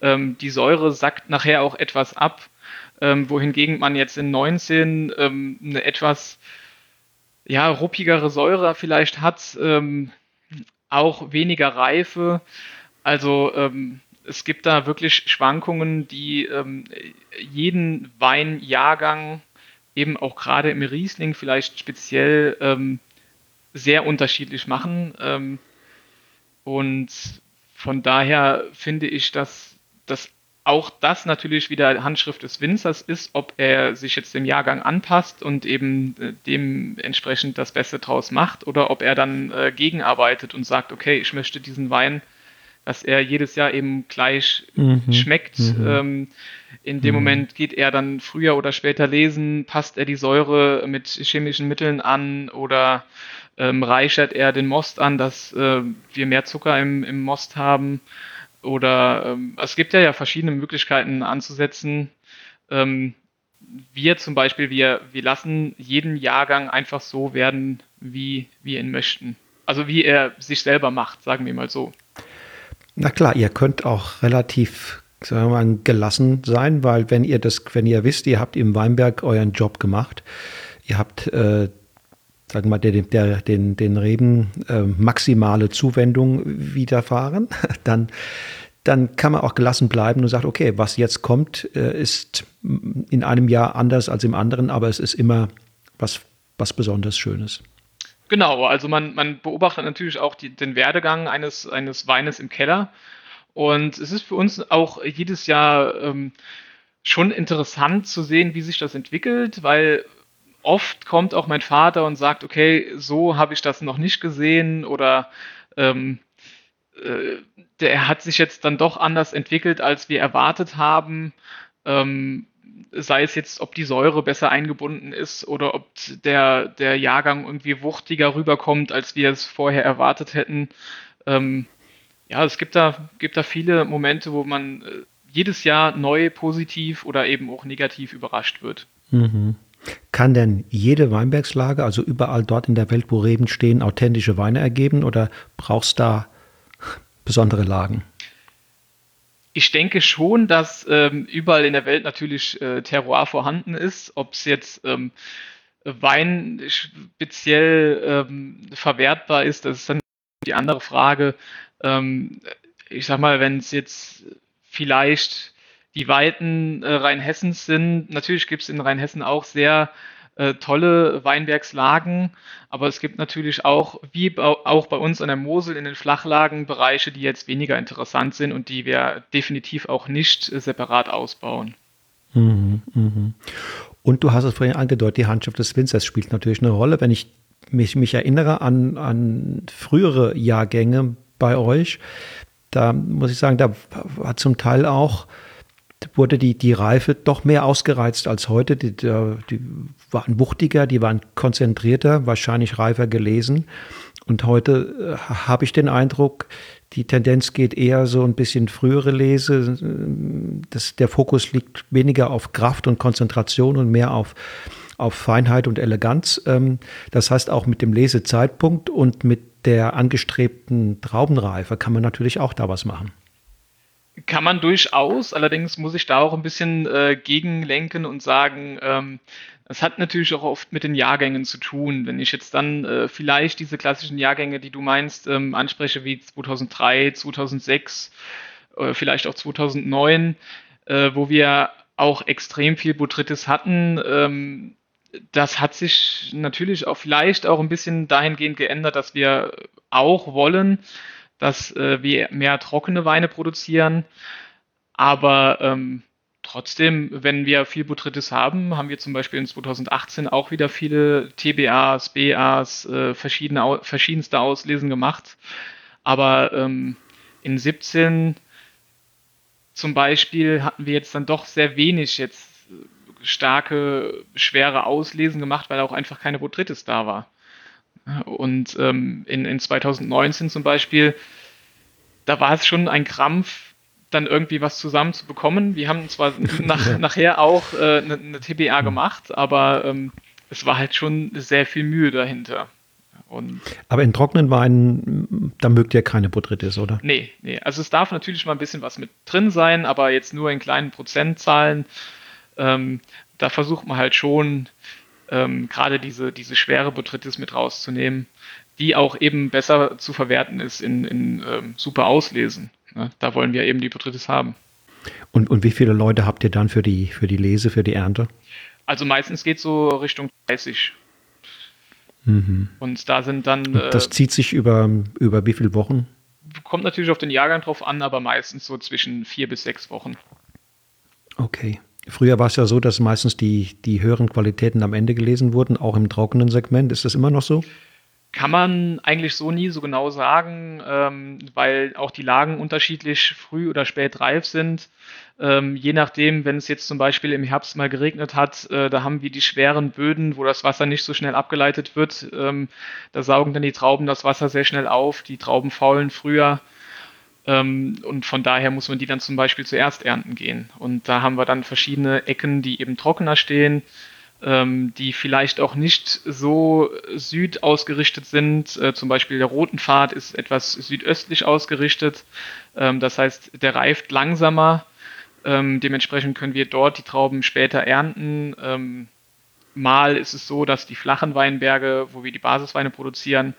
ähm, die Säure sackt nachher auch etwas ab, ähm, wohingegen man jetzt in 19 ähm, eine etwas ja, ruppigere Säure vielleicht hat, ähm, auch weniger Reife. Also ähm, es gibt da wirklich Schwankungen, die ähm, jeden Weinjahrgang eben auch gerade im Riesling vielleicht speziell ähm, sehr unterschiedlich machen. Ähm, und von daher finde ich, dass, dass auch das natürlich wieder Handschrift des Winzers ist, ob er sich jetzt dem Jahrgang anpasst und eben äh, dementsprechend das Beste draus macht oder ob er dann äh, gegenarbeitet und sagt, okay, ich möchte diesen Wein, dass er jedes Jahr eben gleich mhm. schmeckt. Mhm. Ähm, in dem mhm. Moment geht er dann früher oder später lesen, passt er die Säure mit chemischen Mitteln an oder ähm, reichert er den Most an, dass äh, wir mehr Zucker im, im Most haben. Oder ähm, es gibt ja, ja verschiedene Möglichkeiten anzusetzen. Ähm, wir zum Beispiel, wir, wir lassen jeden Jahrgang einfach so werden, wie wir ihn möchten. Also wie er sich selber macht, sagen wir mal so. Na klar, ihr könnt auch relativ sagen wir mal, gelassen sein, weil wenn ihr das, wenn ihr wisst, ihr habt im Weinberg euren Job gemacht, ihr habt äh, sagen wir der, der, den, den Reben äh, maximale Zuwendung widerfahren, <laughs> dann, dann kann man auch gelassen bleiben und sagt, okay, was jetzt kommt, äh, ist in einem Jahr anders als im anderen, aber es ist immer was, was besonders Schönes. Genau, also man, man beobachtet natürlich auch die, den Werdegang eines, eines Weines im Keller. Und es ist für uns auch jedes Jahr ähm, schon interessant zu sehen, wie sich das entwickelt, weil oft kommt auch mein Vater und sagt, okay, so habe ich das noch nicht gesehen oder ähm, äh, der hat sich jetzt dann doch anders entwickelt, als wir erwartet haben. Ähm, sei es jetzt, ob die Säure besser eingebunden ist oder ob der, der Jahrgang irgendwie wuchtiger rüberkommt, als wir es vorher erwartet hätten. Ähm, ja, es gibt da, gibt da viele Momente, wo man äh, jedes Jahr neu positiv oder eben auch negativ überrascht wird. Mhm. Kann denn jede Weinbergslage, also überall dort in der Welt, wo Reben stehen, authentische Weine ergeben oder brauchst da besondere Lagen? Ich denke schon, dass ähm, überall in der Welt natürlich äh, Terroir vorhanden ist. Ob es jetzt ähm, Wein speziell ähm, verwertbar ist, das ist dann die andere Frage. Ähm, ich sag mal, wenn es jetzt vielleicht die Weiten äh, Rheinhessens sind. Natürlich gibt es in Rheinhessen auch sehr äh, tolle Weinbergslagen, aber es gibt natürlich auch, wie auch bei uns an der Mosel in den Flachlagen, Bereiche, die jetzt weniger interessant sind und die wir definitiv auch nicht äh, separat ausbauen. Mhm, mh. Und du hast es vorhin angedeutet, die Handschrift des Winzers spielt natürlich eine Rolle. Wenn ich mich, mich erinnere an, an frühere Jahrgänge bei euch, da muss ich sagen, da war zum Teil auch wurde die, die Reife doch mehr ausgereizt als heute. Die, die waren wuchtiger, die waren konzentrierter, wahrscheinlich reifer gelesen. Und heute äh, habe ich den Eindruck, die Tendenz geht eher so ein bisschen frühere Lese. Das, der Fokus liegt weniger auf Kraft und Konzentration und mehr auf, auf Feinheit und Eleganz. Ähm, das heißt, auch mit dem Lesezeitpunkt und mit der angestrebten Traubenreife kann man natürlich auch da was machen. Kann man durchaus, allerdings muss ich da auch ein bisschen äh, gegenlenken und sagen, ähm, das hat natürlich auch oft mit den Jahrgängen zu tun. Wenn ich jetzt dann äh, vielleicht diese klassischen Jahrgänge, die du meinst, ähm, anspreche, wie 2003, 2006, äh, vielleicht auch 2009, äh, wo wir auch extrem viel Botrytis hatten, ähm, das hat sich natürlich auch vielleicht auch ein bisschen dahingehend geändert, dass wir auch wollen, dass äh, wir mehr trockene Weine produzieren. Aber ähm, trotzdem, wenn wir viel Botrytis haben, haben wir zum Beispiel in 2018 auch wieder viele TBAs, BAs, äh, verschiedene, verschiedenste Auslesen gemacht. Aber ähm, in 17 zum Beispiel hatten wir jetzt dann doch sehr wenig jetzt starke, schwere Auslesen gemacht, weil auch einfach keine Botrytis da war. Und ähm, in, in 2019 zum Beispiel, da war es schon ein Krampf, dann irgendwie was zusammenzubekommen. Wir haben zwar <laughs> nach, nachher auch äh, eine, eine, TBA hm. gemacht, aber ähm, es war halt schon sehr viel Mühe dahinter. Und aber in trockenen Weinen, da mögt ihr keine Botrytis, oder? Nee, nee. Also es darf natürlich mal ein bisschen was mit drin sein, aber jetzt nur in kleinen Prozentzahlen. Ähm, da versucht man halt schon ähm, gerade diese, diese schwere Botrytis mit rauszunehmen, die auch eben besser zu verwerten ist in, in ähm, super Auslesen. Ne? Da wollen wir eben die Botrytis haben. Und, und wie viele Leute habt ihr dann für die, für die Lese, für die Ernte? Also meistens geht es so Richtung 30. Mhm. Und da sind dann. Äh, das zieht sich über, über wie viele Wochen? Kommt natürlich auf den Jahrgang drauf an, aber meistens so zwischen vier bis sechs Wochen. Okay. Früher war es ja so, dass meistens die, die höheren Qualitäten am Ende gelesen wurden, auch im trockenen Segment. Ist das immer noch so? Kann man eigentlich so nie so genau sagen, ähm, weil auch die Lagen unterschiedlich früh oder spät reif sind. Ähm, je nachdem, wenn es jetzt zum Beispiel im Herbst mal geregnet hat, äh, da haben wir die schweren Böden, wo das Wasser nicht so schnell abgeleitet wird. Ähm, da saugen dann die Trauben das Wasser sehr schnell auf. Die Trauben faulen früher. Ähm, und von daher muss man die dann zum Beispiel zuerst ernten gehen. Und da haben wir dann verschiedene Ecken, die eben trockener stehen, ähm, die vielleicht auch nicht so süd ausgerichtet sind. Äh, zum Beispiel der Roten Pfad ist etwas südöstlich ausgerichtet. Ähm, das heißt, der reift langsamer. Ähm, dementsprechend können wir dort die Trauben später ernten. Ähm, mal ist es so, dass die flachen Weinberge, wo wir die Basisweine produzieren,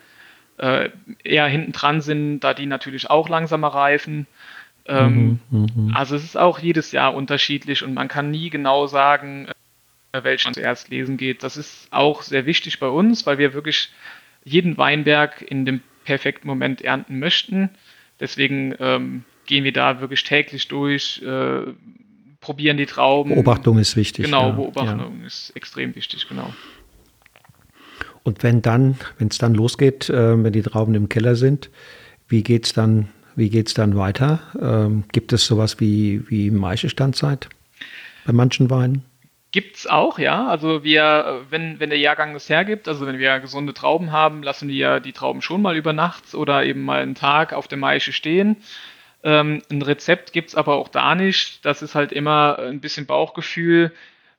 äh, eher hinten dran sind, da die natürlich auch langsamer reifen. Ähm, mhm, mh. Also es ist auch jedes Jahr unterschiedlich und man kann nie genau sagen, äh, welchen zuerst lesen geht. Das ist auch sehr wichtig bei uns, weil wir wirklich jeden Weinberg in dem perfekten Moment ernten möchten. Deswegen ähm, gehen wir da wirklich täglich durch, äh, probieren die Trauben. Beobachtung ist wichtig. Genau, ja, Beobachtung ja. ist extrem wichtig, genau. Und wenn dann, wenn es dann losgeht, äh, wenn die Trauben im Keller sind, wie geht's dann, dann weiter? Ähm, gibt es sowas wie, wie Maischestandzeit bei manchen Weinen? Gibt es auch, ja. Also wir, wenn, wenn der Jahrgang es hergibt, also wenn wir gesunde Trauben haben, lassen wir die Trauben schon mal über Nacht oder eben mal einen Tag auf der Maische stehen. Ähm, ein Rezept gibt es aber auch da nicht. Das ist halt immer ein bisschen Bauchgefühl.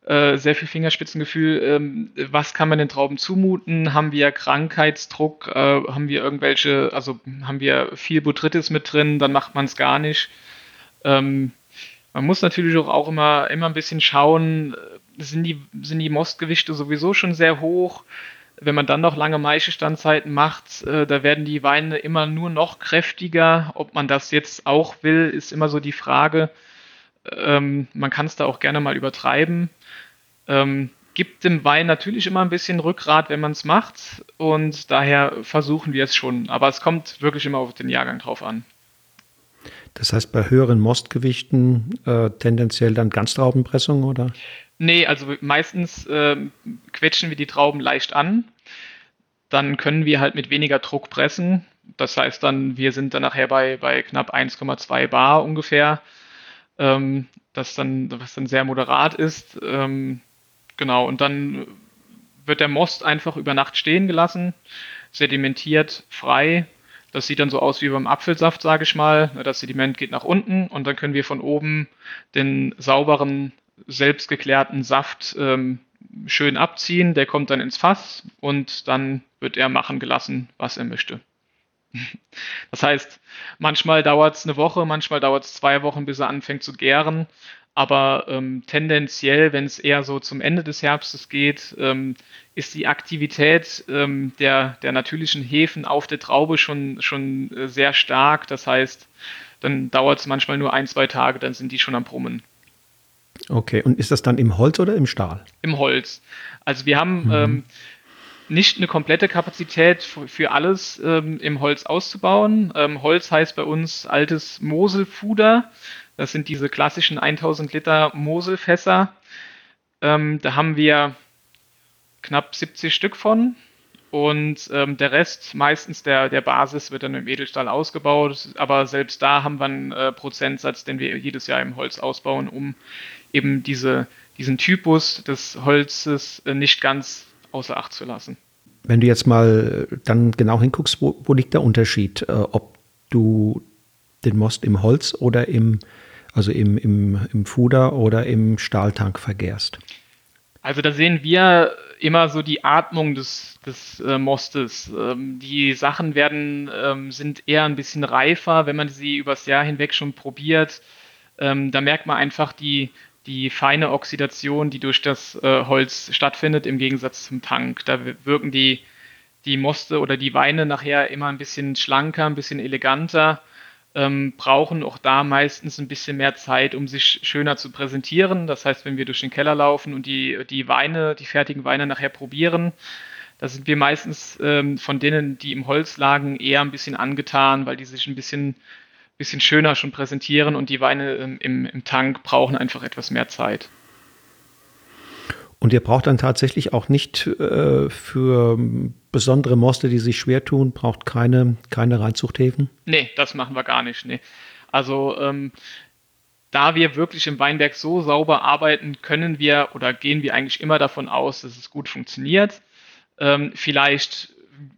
Äh, sehr viel Fingerspitzengefühl. Ähm, was kann man den Trauben zumuten? Haben wir Krankheitsdruck? Äh, haben wir irgendwelche, also haben wir viel Botrytis mit drin? Dann macht man es gar nicht. Ähm, man muss natürlich auch, auch immer, immer ein bisschen schauen, äh, sind die, sind die Mostgewichte sowieso schon sehr hoch? Wenn man dann noch lange Maischestandzeiten macht, äh, da werden die Weine immer nur noch kräftiger. Ob man das jetzt auch will, ist immer so die Frage. Ähm, man kann es da auch gerne mal übertreiben. Ähm, gibt dem Wein natürlich immer ein bisschen Rückgrat, wenn man es macht. Und daher versuchen wir es schon. Aber es kommt wirklich immer auf den Jahrgang drauf an. Das heißt, bei höheren Mostgewichten äh, tendenziell dann Ganztraubenpressung, oder? Nee, also meistens äh, quetschen wir die Trauben leicht an. Dann können wir halt mit weniger Druck pressen. Das heißt dann, wir sind dann nachher bei, bei knapp 1,2 Bar ungefähr. Ähm, das dann, was dann sehr moderat ist. Ähm, Genau, und dann wird der Most einfach über Nacht stehen gelassen, sedimentiert, frei. Das sieht dann so aus wie beim Apfelsaft, sage ich mal. Das Sediment geht nach unten und dann können wir von oben den sauberen, selbstgeklärten Saft ähm, schön abziehen. Der kommt dann ins Fass und dann wird er machen gelassen, was er möchte. <laughs> Das heißt, manchmal dauert es eine Woche, manchmal dauert es zwei Wochen, bis er anfängt zu gären. Aber ähm, tendenziell, wenn es eher so zum Ende des Herbstes geht, ähm, ist die Aktivität ähm, der, der natürlichen Hefen auf der Traube schon, schon äh, sehr stark. Das heißt, dann dauert es manchmal nur ein, zwei Tage, dann sind die schon am Brummen. Okay, und ist das dann im Holz oder im Stahl? Im Holz. Also wir haben mhm. ähm, nicht eine komplette Kapazität für alles ähm, im Holz auszubauen. Ähm, Holz heißt bei uns altes Moselfuder. Das sind diese klassischen 1000 Liter Moselfässer. Ähm, da haben wir knapp 70 Stück von. Und ähm, der Rest, meistens der, der Basis, wird dann im Edelstahl ausgebaut. Aber selbst da haben wir einen äh, Prozentsatz, den wir jedes Jahr im Holz ausbauen, um eben diese, diesen Typus des Holzes äh, nicht ganz außer Acht zu lassen. Wenn du jetzt mal dann genau hinguckst, wo, wo liegt der Unterschied, äh, ob du den Most im Holz oder im also im, im, im Fuder oder im Stahltank vergärst? Also da sehen wir immer so die Atmung des, des äh, Mostes. Ähm, die Sachen werden, ähm, sind eher ein bisschen reifer, wenn man sie übers Jahr hinweg schon probiert. Ähm, da merkt man einfach die, die feine Oxidation, die durch das äh, Holz stattfindet, im Gegensatz zum Tank. Da wirken die, die Moste oder die Weine nachher immer ein bisschen schlanker, ein bisschen eleganter, ähm, brauchen auch da meistens ein bisschen mehr Zeit, um sich schöner zu präsentieren. Das heißt, wenn wir durch den Keller laufen und die, die Weine, die fertigen Weine nachher probieren, da sind wir meistens ähm, von denen, die im Holz lagen, eher ein bisschen angetan, weil die sich ein bisschen bisschen schöner schon präsentieren und die Weine ähm, im, im Tank brauchen einfach etwas mehr Zeit. Und ihr braucht dann tatsächlich auch nicht äh, für besondere Moste, die sich schwer tun, braucht keine, keine Reinzuchthäfen? Nee, das machen wir gar nicht. Nee. Also ähm, da wir wirklich im Weinberg so sauber arbeiten, können wir oder gehen wir eigentlich immer davon aus, dass es gut funktioniert. Ähm, vielleicht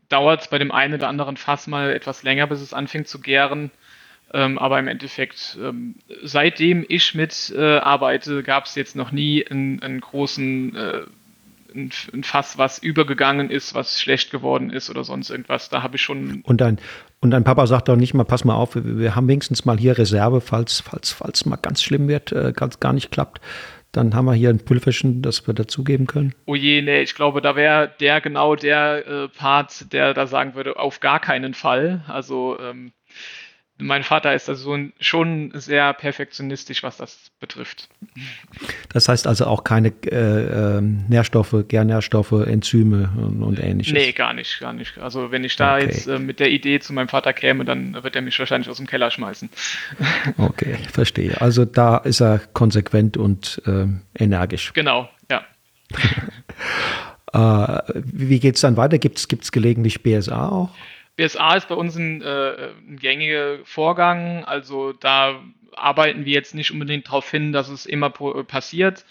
dauert es bei dem einen oder anderen Fass mal etwas länger, bis es anfängt zu gären. Ähm, aber im Endeffekt, ähm, seitdem ich mit äh, arbeite, gab es jetzt noch nie einen, einen großen äh, ein, ein, Fass, was übergegangen ist, was schlecht geworden ist oder sonst irgendwas. Da habe ich schon. Und dein, und dein Papa sagt doch nicht mal, pass mal auf, wir, wir haben wenigstens mal hier Reserve, falls, falls, falls mal ganz schlimm wird, äh, ganz gar nicht klappt. Dann haben wir hier ein Pülferchen, das wir dazugeben können. Oh je, nee, ich glaube, da wäre der genau der äh, Part, der da sagen würde, auf gar keinen Fall. Also ähm, mein Vater ist also schon sehr perfektionistisch, was das betrifft. Das heißt also auch keine äh, ähm, Nährstoffe, Gernährstoffe, Enzyme und, und, ähnliches? Nee, gar nicht, gar nicht. Also wenn ich da okay. jetzt äh, mit der Idee zu meinem Vater käme, dann wird er mich wahrscheinlich aus dem Keller schmeißen. <laughs> Okay, verstehe. Also da ist er konsequent und äh, energisch. Genau, ja. <laughs> Äh, wie geht es dann weiter? Gibt es gelegentlich BSA auch? BSA ist bei uns ein, äh, ein gängiger Vorgang, also da arbeiten wir jetzt nicht unbedingt darauf hin, dass es immer passiert.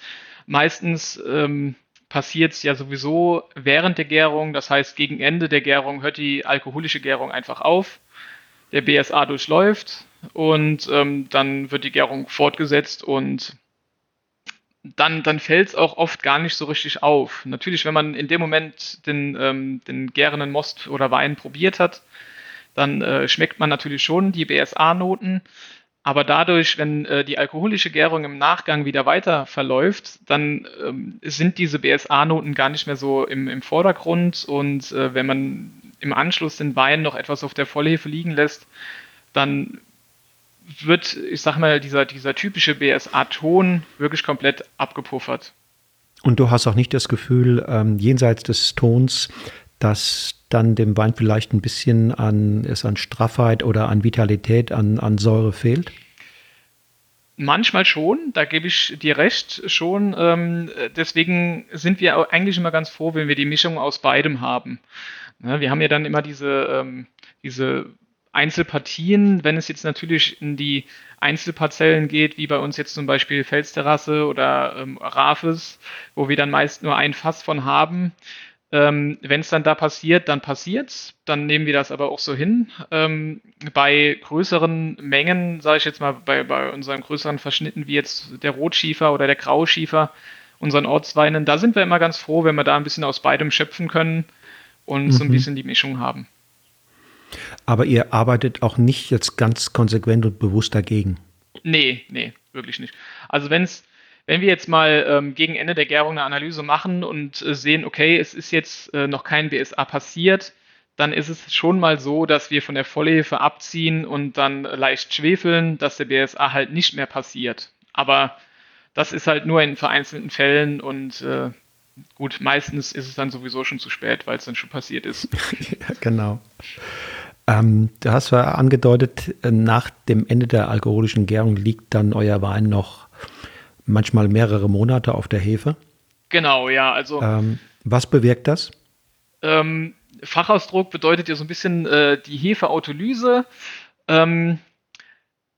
Meistens ähm, passiert es ja sowieso während der Gärung, das heißt gegen Ende der Gärung hört die alkoholische Gärung einfach auf, der BSA durchläuft und ähm, dann wird die Gärung fortgesetzt und dann, dann fällt es auch oft gar nicht so richtig auf. Natürlich, wenn man in dem Moment den, ähm, den gärenden Most oder Wein probiert hat, dann äh, schmeckt man natürlich schon die BSA-Noten. Aber dadurch, wenn äh, die alkoholische Gärung im Nachgang wieder weiter verläuft, dann ähm, sind diese BSA-Noten gar nicht mehr so im, im Vordergrund. Und äh, wenn man im Anschluss den Wein noch etwas auf der Vollhefe liegen lässt, dann wird, ich sag mal, dieser, dieser typische BSA-Ton wirklich komplett abgepuffert. Und du hast auch nicht das Gefühl, ähm, jenseits des Tons, dass dann dem Wein vielleicht ein bisschen an, es an Straffheit oder an Vitalität, an, an Säure fehlt? Manchmal schon, da gebe ich dir recht schon. Ähm, deswegen sind wir eigentlich immer ganz froh, wenn wir die Mischung aus beidem haben. Ja, wir haben ja dann immer diese, ähm, diese Einzelpartien, wenn es jetzt natürlich in die Einzelparzellen geht, wie bei uns jetzt zum Beispiel Felsterrasse oder ähm, Rafes, wo wir dann meist nur ein Fass von haben. Ähm, wenn es dann da passiert, dann passiert's. Dann nehmen wir das aber auch so hin. Ähm, bei größeren Mengen, sage ich jetzt mal, bei, bei unseren größeren Verschnitten wie jetzt der Rotschiefer oder der Grauschiefer, unseren Ortsweinen, da sind wir immer ganz froh, wenn wir da ein bisschen aus beidem schöpfen können und mhm. so ein mhm. bisschen die Mischung haben. Aber ihr arbeitet auch nicht jetzt ganz konsequent und bewusst dagegen. Nee, nee, wirklich nicht. Also wenn's, wenn wir jetzt mal ähm, gegen Ende der Gärung eine Analyse machen und äh, sehen, okay, es ist jetzt äh, noch kein BSA passiert, dann ist es schon mal so, dass wir von der Vollhefe abziehen und dann leicht schwefeln, dass der BSA halt nicht mehr passiert. Aber das ist halt nur in vereinzelten Fällen und äh, gut, meistens ist es dann sowieso schon zu spät, weil es dann schon passiert ist. <laughs> ja, genau. Ähm, du hast ja angedeutet, äh, nach dem Ende der alkoholischen Gärung liegt dann euer Wein noch manchmal mehrere Monate auf der Hefe. Genau, ja. Also ähm, was bewirkt das? Ähm, Fachausdruck bedeutet ja so ein bisschen äh, die Hefeautolyse. Ähm,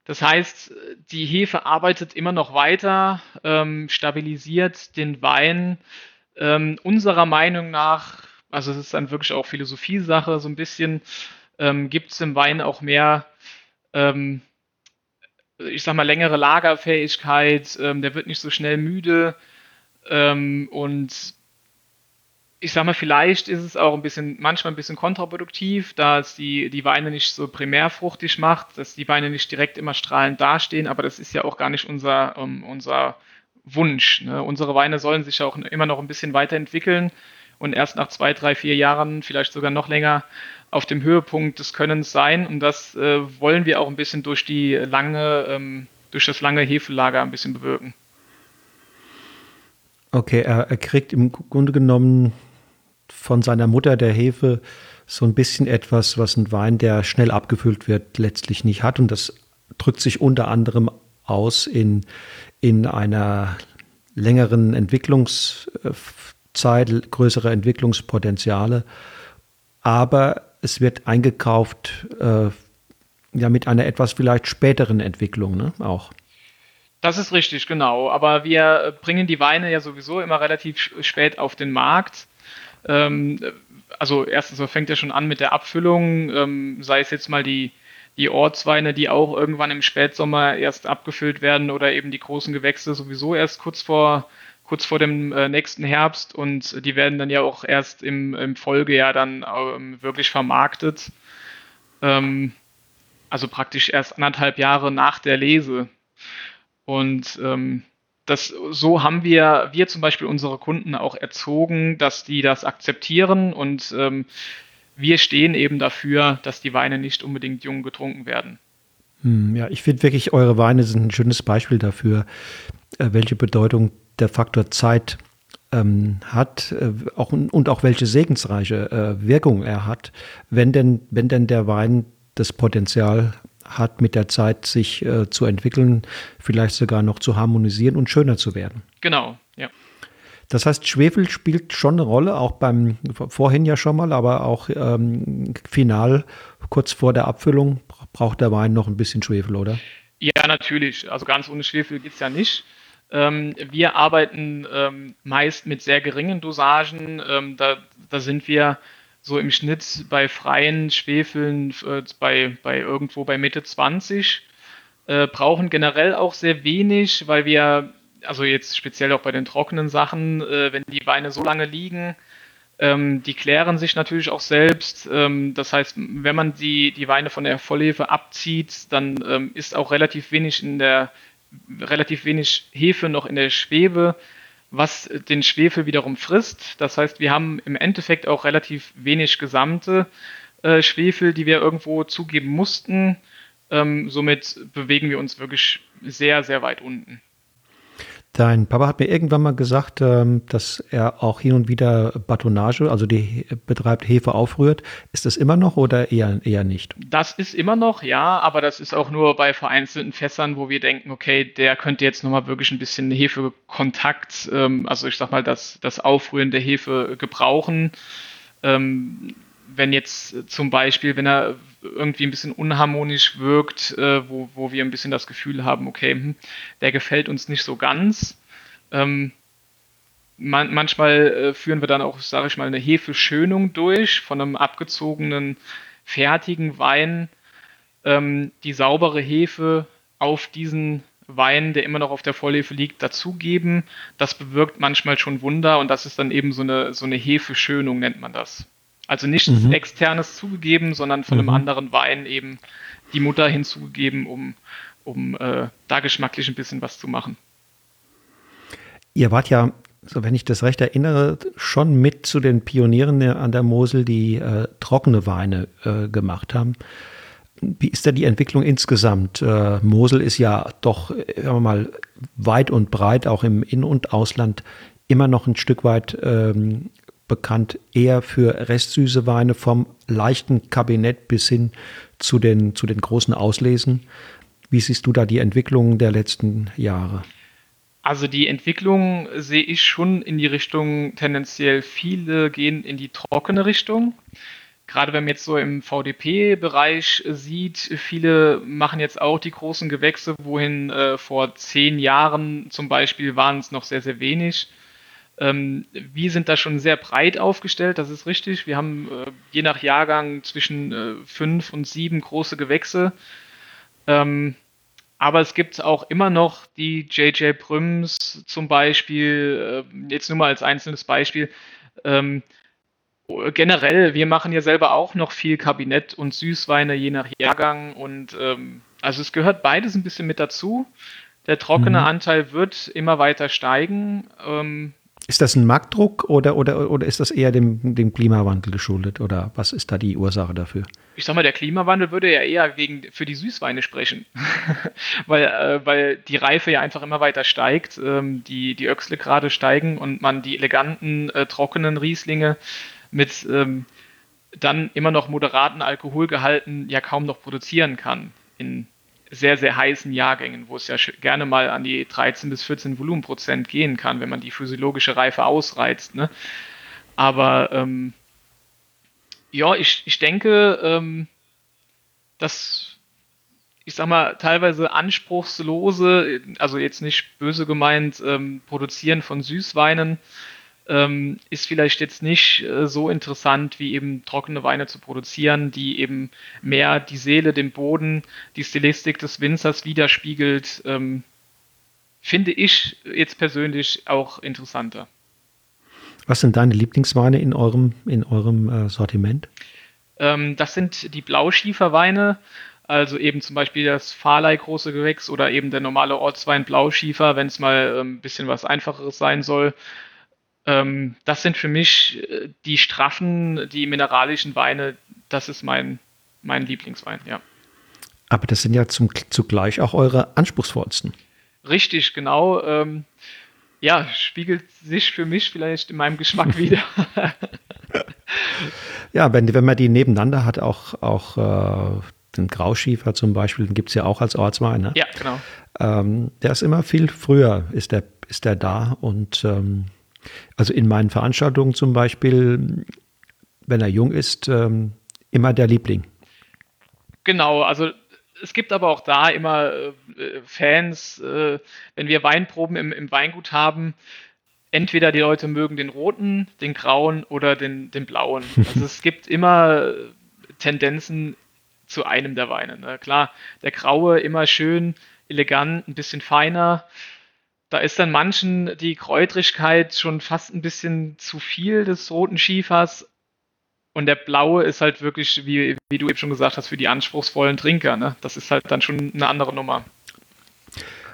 das heißt, die Hefe arbeitet immer noch weiter, ähm, stabilisiert den Wein. Ähm, unserer Meinung nach, also es ist dann wirklich auch Philosophie-Sache, so ein bisschen, ähm, gibt es im Wein auch mehr, ähm, ich sag mal, längere Lagerfähigkeit, ähm, der wird nicht so schnell müde ähm, und ich sag mal, vielleicht ist es auch ein bisschen, manchmal ein bisschen kontraproduktiv, da es die, die Weine nicht so primär fruchtig macht, dass die Weine nicht direkt immer strahlend dastehen, aber das ist ja auch gar nicht unser, um, unser Wunsch. Ne? Unsere Weine sollen sich auch immer noch ein bisschen weiterentwickeln und erst nach zwei, drei, vier Jahren, vielleicht sogar noch länger, auf dem Höhepunkt des Könnens sein. Und das äh, wollen wir auch ein bisschen durch die lange, ähm, durch das lange Hefelager ein bisschen bewirken. Okay, er, er kriegt im Grunde genommen von seiner Mutter der Hefe so ein bisschen etwas, was ein Wein, der schnell abgefüllt wird, letztlich nicht hat. Und das drückt sich unter anderem aus in, in einer längeren Entwicklungszeit, größere Entwicklungspotenziale. Aber es wird eingekauft äh, ja mit einer etwas vielleicht späteren Entwicklung ne? auch. Das ist richtig, genau. Aber wir bringen die Weine ja sowieso immer relativ spät auf den Markt. Ähm, also erstens fängt ja schon an mit der Abfüllung, ähm, sei es jetzt mal die, die Ortsweine, die auch irgendwann im Spätsommer erst abgefüllt werden oder eben die großen Gewächse sowieso erst kurz vor, kurz vor dem äh, nächsten Herbst und die werden dann ja auch erst im, im Folgejahr dann ähm, wirklich vermarktet. Ähm, also praktisch erst anderthalb Jahre nach der Lese. Und ähm, das, so haben wir, wir zum Beispiel unsere Kunden auch erzogen, dass die das akzeptieren und wir stehen eben dafür, dass die Weine nicht unbedingt jung getrunken werden. Hm, ja, ich finde wirklich, eure Weine sind ein schönes Beispiel dafür, äh, welche Bedeutung der Faktor Zeit ähm, hat äh, auch, und auch welche segensreiche äh, Wirkung er hat, wenn denn, wenn denn der Wein das Potenzial hat, mit der Zeit sich äh, zu entwickeln, vielleicht sogar noch zu harmonisieren und schöner zu werden. Genau, ja. Das heißt, Schwefel spielt schon eine Rolle, auch beim vorhin ja schon mal, aber auch ähm, final, kurz vor der Abfüllung, braucht der Wein noch ein bisschen Schwefel, oder? Ja, natürlich. Also ganz ohne Schwefel geht es ja nicht. Ähm, wir arbeiten ähm, meist mit sehr geringen Dosagen. Ähm, da, da sind wir so im Schnitt bei freien Schwefeln äh, bei, bei irgendwo bei Mitte 20. Äh, brauchen generell auch sehr wenig, weil wir, also jetzt speziell auch bei den trockenen Sachen, äh, wenn die Weine so lange liegen, ähm, die klären sich natürlich auch selbst. Ähm, das heißt, wenn man die, die Weine von der Vollhefe abzieht, dann ähm, ist auch relativ wenig in der relativ wenig Hefe noch in der Schwebe was den Schwefel wiederum frisst. Das heißt, wir haben im Endeffekt auch relativ wenig gesamte äh, Schwefel, die wir irgendwo zugeben mussten. Ähm, somit bewegen wir uns wirklich sehr, sehr weit unten. Dein Papa hat mir irgendwann mal gesagt, ähm, dass er auch hin und wieder Batonage, also die betreibt Hefe aufrührt. Ist das immer noch oder eher, eher nicht? Das ist immer noch, ja, aber das ist auch nur bei vereinzelten Fässern, wo wir denken, okay, der könnte jetzt nochmal wirklich ein bisschen Hefekontakt, ähm, also ich sag mal, das, das Aufrühren der Hefe gebrauchen. Ähm, wenn jetzt zum Beispiel, wenn er irgendwie ein bisschen unharmonisch wirkt, äh, wo, wo wir ein bisschen das Gefühl haben, okay, hm, der gefällt uns nicht so ganz. Ähm, man, manchmal äh, führen wir dann auch, sage ich mal, eine Hefeschönung durch von einem abgezogenen, fertigen Wein. Ähm, die saubere Hefe auf diesen Wein, der immer noch auf der Vollhefe liegt, dazugeben. Das bewirkt manchmal schon Wunder und das ist dann eben so eine, so eine Hefeschönung, nennt man das. Also nichts mhm. externes zugegeben, sondern von mhm. einem anderen Wein eben die Mutter hinzugegeben, um, um äh, da geschmacklich ein bisschen was zu machen. Ihr wart ja, so wenn ich das recht erinnere, schon mit zu den Pionieren an der Mosel, die äh, trockene Weine äh, gemacht haben. Wie ist da die Entwicklung insgesamt? Äh, Mosel ist ja doch, sagen wir mal, weit und breit, auch im In- und Ausland, immer noch ein Stück weit ähm, bekannt eher für restsüße Weine vom leichten Kabinett bis hin zu den, zu den großen Auslesen. Wie siehst du da die Entwicklung der letzten Jahre? Also die Entwicklung sehe ich schon in die Richtung, tendenziell viele gehen in die trockene Richtung. Gerade wenn man jetzt so im VDP-Bereich sieht, viele machen jetzt auch die großen Gewächse, wohin äh, vor zehn Jahren zum Beispiel waren es noch sehr, sehr wenig. Ähm, wir sind da schon sehr breit aufgestellt, das ist richtig. Wir haben äh, je nach Jahrgang zwischen äh, fünf und sieben große Gewächse. Ähm, aber es gibt auch immer noch die JJ Prüms zum Beispiel, äh, jetzt nur mal als einzelnes Beispiel. Ähm, generell, wir machen ja selber auch noch viel Kabinett und Süßweine je nach Jahrgang und ähm, also es gehört beides ein bisschen mit dazu Der trockene mhm. Anteil wird immer weiter steigen. Ähm, ist das ein Marktdruck oder, oder, oder ist das eher dem, dem Klimawandel geschuldet? Oder was ist da die Ursache dafür? Ich sag mal, der Klimawandel würde ja eher wegen, für die Süßweine sprechen, <laughs> weil, äh, weil die Reife ja einfach immer weiter steigt, ähm, die, die Öchsle gerade steigen und man die eleganten, äh, trockenen Rieslinge mit ähm, dann immer noch moderaten Alkoholgehalten ja kaum noch produzieren kann in sehr, sehr heißen Jahrgängen, wo es ja gerne mal an die 13 bis 14 Volumenprozent gehen kann, wenn man die physiologische Reife ausreizt. Ne? Aber ähm, ja, ich, ich denke, ähm, dass ich sag mal, teilweise anspruchslose, also jetzt nicht böse gemeint, ähm, Produzieren von Süßweinen ähm, ist vielleicht jetzt nicht äh, so interessant, wie eben trockene Weine zu produzieren, die eben mehr die Seele, den Boden, die Stilistik des Winzers widerspiegelt, ähm, finde ich jetzt persönlich auch interessanter. Was sind deine Lieblingsweine in eurem, in eurem äh, Sortiment? Ähm, das sind die Blauschieferweine, also eben zum Beispiel das Farley große Gewächs oder eben der normale Ortswein Blauschiefer, wenn es mal ein ähm, bisschen was Einfacheres sein soll. Ähm, das sind für mich äh, die straffen, die mineralischen Weine. Das ist mein, mein Lieblingswein, ja. Aber das sind ja zum, zugleich auch eure anspruchsvollsten. Richtig, genau. Ähm, ja, spiegelt sich für mich vielleicht in meinem Geschmack <laughs> wieder. <laughs> ja, wenn, wenn man die nebeneinander hat, auch, auch äh, den Grauschiefer zum Beispiel, den gibt es ja auch als Ortswein. Ne? Ja, genau. Ähm, der ist immer viel früher, ist der, ist der da und ähm, also in meinen Veranstaltungen zum Beispiel, wenn er jung ist, ähm, immer der Liebling. Genau, also es gibt aber auch da immer äh, Fans, äh, wenn wir Weinproben im, im, Weingut haben, entweder die Leute mögen den roten, den grauen oder den, den blauen. <laughs> Also es gibt immer Tendenzen zu einem der Weine. Ne? Klar, der graue immer schön, elegant, ein bisschen feiner da ist dann manchen die Kräutrigkeit schon fast ein bisschen zu viel des roten Schiefers. Und der blaue ist halt wirklich, wie, wie du eben schon gesagt hast, für die anspruchsvollen Trinker. Ne? Das ist halt dann schon eine andere Nummer.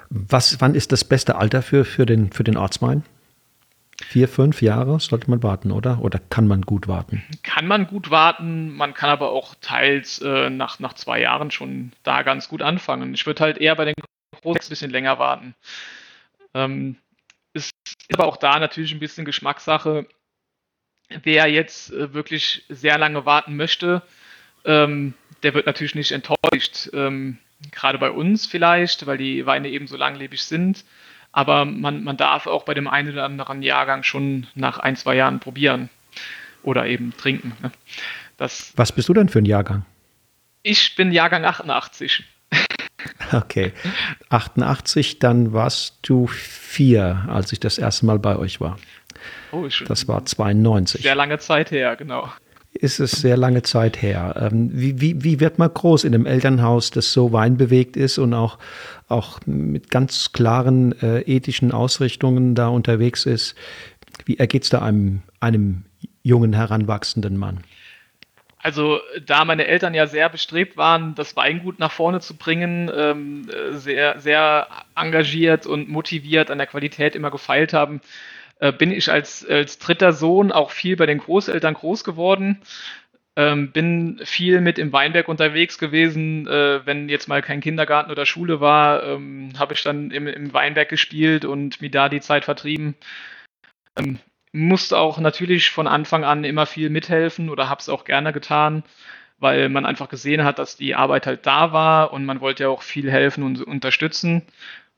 Was, wann ist das beste Alter für, für, den, für den Ortswein? Vier, fünf Jahre sollte man warten, oder? Oder kann man gut warten? Kann man gut warten, man kann aber auch teils äh, nach, nach zwei Jahren schon da ganz gut anfangen. Ich würde halt eher bei den Großen ein bisschen länger warten. Ähm, ist aber auch da natürlich ein bisschen Geschmackssache. Wer jetzt äh, wirklich sehr lange warten möchte, ähm, der wird natürlich nicht enttäuscht. Ähm, gerade bei uns vielleicht, weil die Weine eben so langlebig sind. Aber man, man darf auch bei dem einen oder anderen Jahrgang schon nach ein, zwei Jahren probieren oder eben trinken. Ne? Das, Was bist du denn für ein Jahrgang? Ich bin Jahrgang 88. Okay. 88, dann warst du vier, als ich das erste Mal bei euch war. Oh, schon. Das war 92. Sehr lange Zeit her, genau. Ist es sehr lange Zeit her. Ähm, wie, wie, wie wird man groß in einem Elternhaus, das so weinbewegt ist und auch, auch mit ganz klaren äh, ethischen Ausrichtungen da unterwegs ist? Wie ergeht es da einem, einem jungen, heranwachsenden Mann? Also da meine Eltern ja sehr bestrebt waren, das Weingut nach vorne zu bringen, ähm, sehr, sehr engagiert und motiviert an der Qualität immer gefeilt haben, äh, bin ich als, als dritter Sohn auch viel bei den Großeltern groß geworden. Ähm, bin viel mit im Weinberg unterwegs gewesen. Äh, wenn jetzt mal kein Kindergarten oder Schule war, ähm, habe ich dann im, im Weinberg gespielt und mir da die Zeit vertrieben. Ähm, musste auch natürlich von Anfang an immer viel mithelfen oder habe es auch gerne getan, weil man einfach gesehen hat, dass die Arbeit halt da war und man wollte ja auch viel helfen und unterstützen.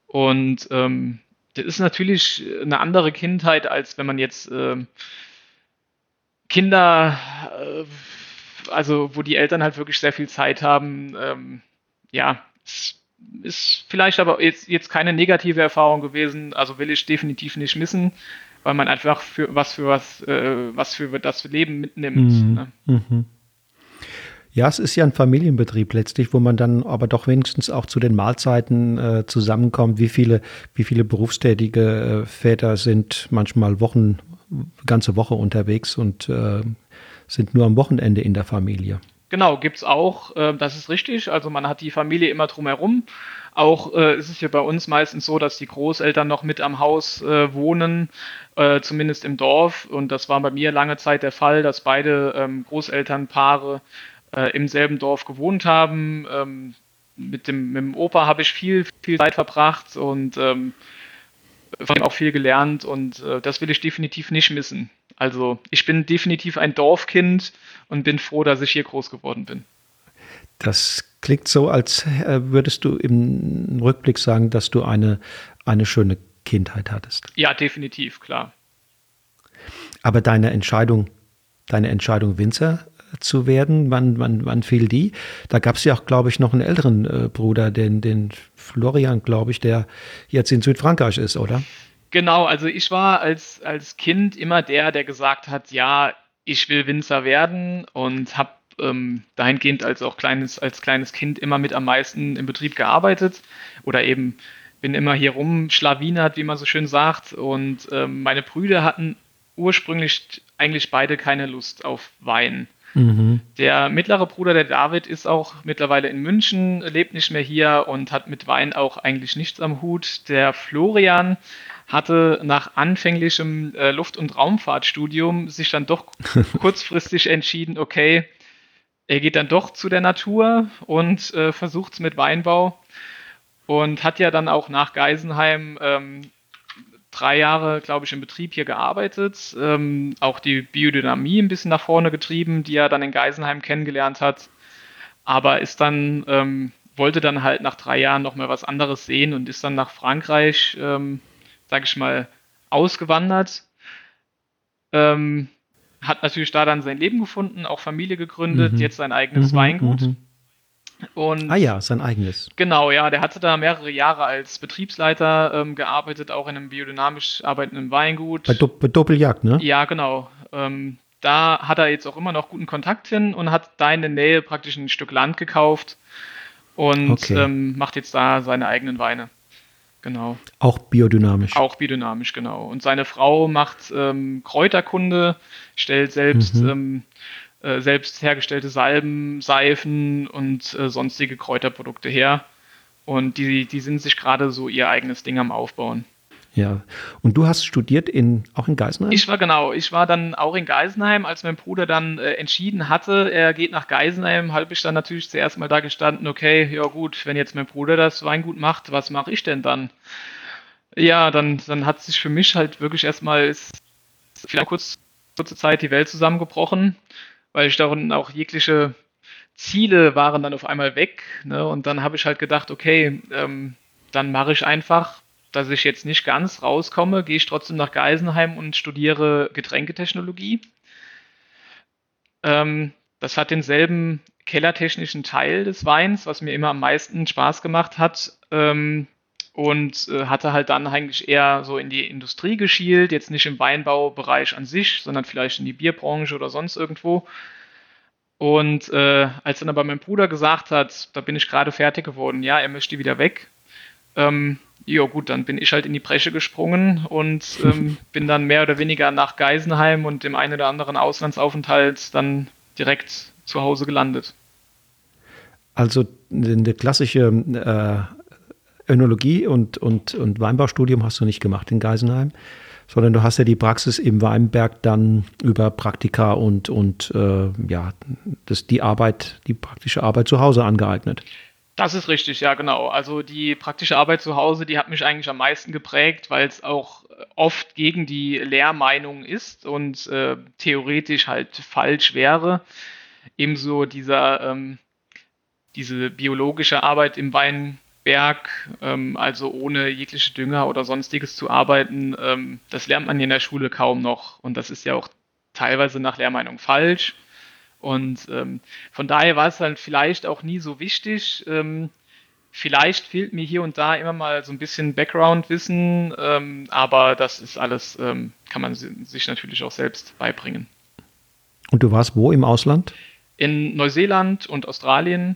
Und ähm, das ist natürlich eine andere Kindheit, als wenn man jetzt äh, Kinder, äh, also wo die Eltern halt wirklich sehr viel Zeit haben. Ähm, ja, ist vielleicht aber jetzt, jetzt keine negative Erfahrung gewesen, also will ich definitiv nicht missen weil man einfach für was für was, äh, was für das Leben mitnimmt. Mhm. Ne? Mhm. Ja, es ist ja ein Familienbetrieb letztlich, wo man dann aber doch wenigstens auch zu den Mahlzeiten äh, zusammenkommt. Wie viele, wie viele berufstätige äh, Väter sind manchmal Wochen, ganze Woche unterwegs und äh, sind nur am Wochenende in der Familie? Genau, gibt es auch. Äh, das ist richtig. Also man hat die Familie immer drumherum Auch äh, ist es ja bei uns meistens so, dass die Großeltern noch mit am Haus äh, wohnen, äh, zumindest im Dorf. Und das war bei mir lange Zeit der Fall, dass beide ähm, Großelternpaare äh, im selben Dorf gewohnt haben. Ähm, mit, dem, mit dem Opa habe ich viel, viel Zeit verbracht und ähm, von ihm auch viel gelernt und äh, das will ich definitiv nicht missen. Also ich bin definitiv ein Dorfkind und bin froh, dass ich hier groß geworden bin. Das klingt so, als äh, würdest du im Rückblick sagen, dass du eine, eine schöne Kindheit hattest. Ja, definitiv, klar. Aber deine Entscheidung, deine Entscheidung, Winzer zu werden, wann, wann, wann fiel die? Da gab es ja auch, glaube ich, noch einen älteren äh, Bruder, den, den Florian, glaube ich, der jetzt in Südfrankreich ist, oder? Genau, also ich war als, als Kind immer der, der gesagt hat, ja, ich will Winzer werden und habe ähm, dahingehend als auch kleines, als kleines Kind immer mit am meisten im Betrieb gearbeitet oder eben bin immer hier rumschlawinert, wie man so schön sagt. Und ähm, meine Brüder hatten ursprünglich eigentlich beide keine Lust auf Wein. Mhm. Der mittlere Bruder, der David, ist auch mittlerweile in München, lebt nicht mehr hier und hat mit Wein auch eigentlich nichts am Hut. Der Florian hatte nach anfänglichem äh, Luft- und Raumfahrtstudium sich dann doch <laughs> kurzfristig entschieden, okay, er geht dann doch zu der Natur und äh, versucht es mit Weinbau und hat ja dann auch nach Geisenheim ähm, drei Jahre, glaube ich, im Betrieb hier gearbeitet, ähm, auch die Biodynamie ein bisschen nach vorne getrieben, die er dann in Geisenheim kennengelernt hat, aber ist dann, ähm, wollte dann halt nach drei Jahren noch mal was anderes sehen und ist dann nach Frankreich, ähm, sage ich mal, ausgewandert. Ähm, hat natürlich da dann sein Leben gefunden, auch Familie gegründet, mhm. jetzt sein eigenes mhm, Weingut. Mhm. Und ah ja, sein eigenes. Genau, ja, der hatte da mehrere Jahre als Betriebsleiter ähm, gearbeitet, auch in einem biodynamisch arbeitenden Weingut. Bei, Do bei Doppeljagd, ne? Ja, genau. Ähm, da hat er jetzt auch immer noch guten Kontakt hin und hat da in der Nähe praktisch ein Stück Land gekauft und okay. ähm, macht jetzt da seine eigenen Weine. Genau. Auch biodynamisch. Auch biodynamisch, genau. Und seine Frau macht ähm, Kräuterkunde, stellt selbst, mhm. ähm, äh, selbst hergestellte Salben, Seifen und äh, sonstige Kräuterprodukte her. Und die, die sind sich gerade so ihr eigenes Ding am Aufbauen. Ja, und du hast studiert in, auch in Geisenheim? Ich war genau, ich war dann auch in Geisenheim, als mein Bruder dann äh, entschieden hatte, er geht nach Geisenheim, habe ich dann natürlich zuerst mal da gestanden, okay, ja gut, wenn jetzt mein Bruder das Weingut macht, was mache ich denn dann? Ja, dann, dann hat sich für mich halt wirklich erstmal vielleicht kurz, kurze Zeit die Welt zusammengebrochen, weil ich darin auch jegliche Ziele waren dann auf einmal weg. Ne? Und dann habe ich halt gedacht, okay, ähm, dann mache ich einfach dass ich jetzt nicht ganz rauskomme, gehe ich trotzdem nach Geisenheim und studiere Getränketechnologie. Ähm, das hat denselben kellertechnischen Teil des Weins, was mir immer am meisten Spaß gemacht hat. Ähm, und äh, hatte halt dann eigentlich eher so in die Industrie geschielt, jetzt nicht im Weinbaubereich an sich, sondern vielleicht in die Bierbranche oder sonst irgendwo. Und äh, als dann aber mein Bruder gesagt hat, da bin ich gerade fertig geworden, ja, er möchte wieder weg, ähm, ja gut, dann bin ich halt in die Bresche gesprungen und ähm, <laughs> bin dann mehr oder weniger nach Geisenheim und dem einen oder anderen Auslandsaufenthalt dann direkt zu Hause gelandet. Also eine klassische äh, Önologie und, und, und Weinbaustudium hast du nicht gemacht in Geisenheim, sondern du hast ja die Praxis im Weinberg dann über Praktika und, und äh, ja, das, die Arbeit, die praktische Arbeit zu Hause angeeignet. Das ist richtig, ja, genau. Also die praktische Arbeit zu Hause, die hat mich eigentlich am meisten geprägt, weil es auch oft gegen die Lehrmeinung ist und äh, theoretisch halt falsch wäre. Ebenso dieser, ähm, diese biologische Arbeit im Weinberg, ähm, also ohne jegliche Dünger oder sonstiges zu arbeiten, ähm, das lernt man in der Schule kaum noch. Und das ist ja auch teilweise nach Lehrmeinung falsch. Und ähm, von daher war es halt vielleicht auch nie so wichtig. Ähm, vielleicht fehlt mir hier und da immer mal so ein bisschen Background-Wissen, ähm, aber das ist alles, ähm, kann man sich natürlich auch selbst beibringen. Und du warst wo im Ausland? In Neuseeland und Australien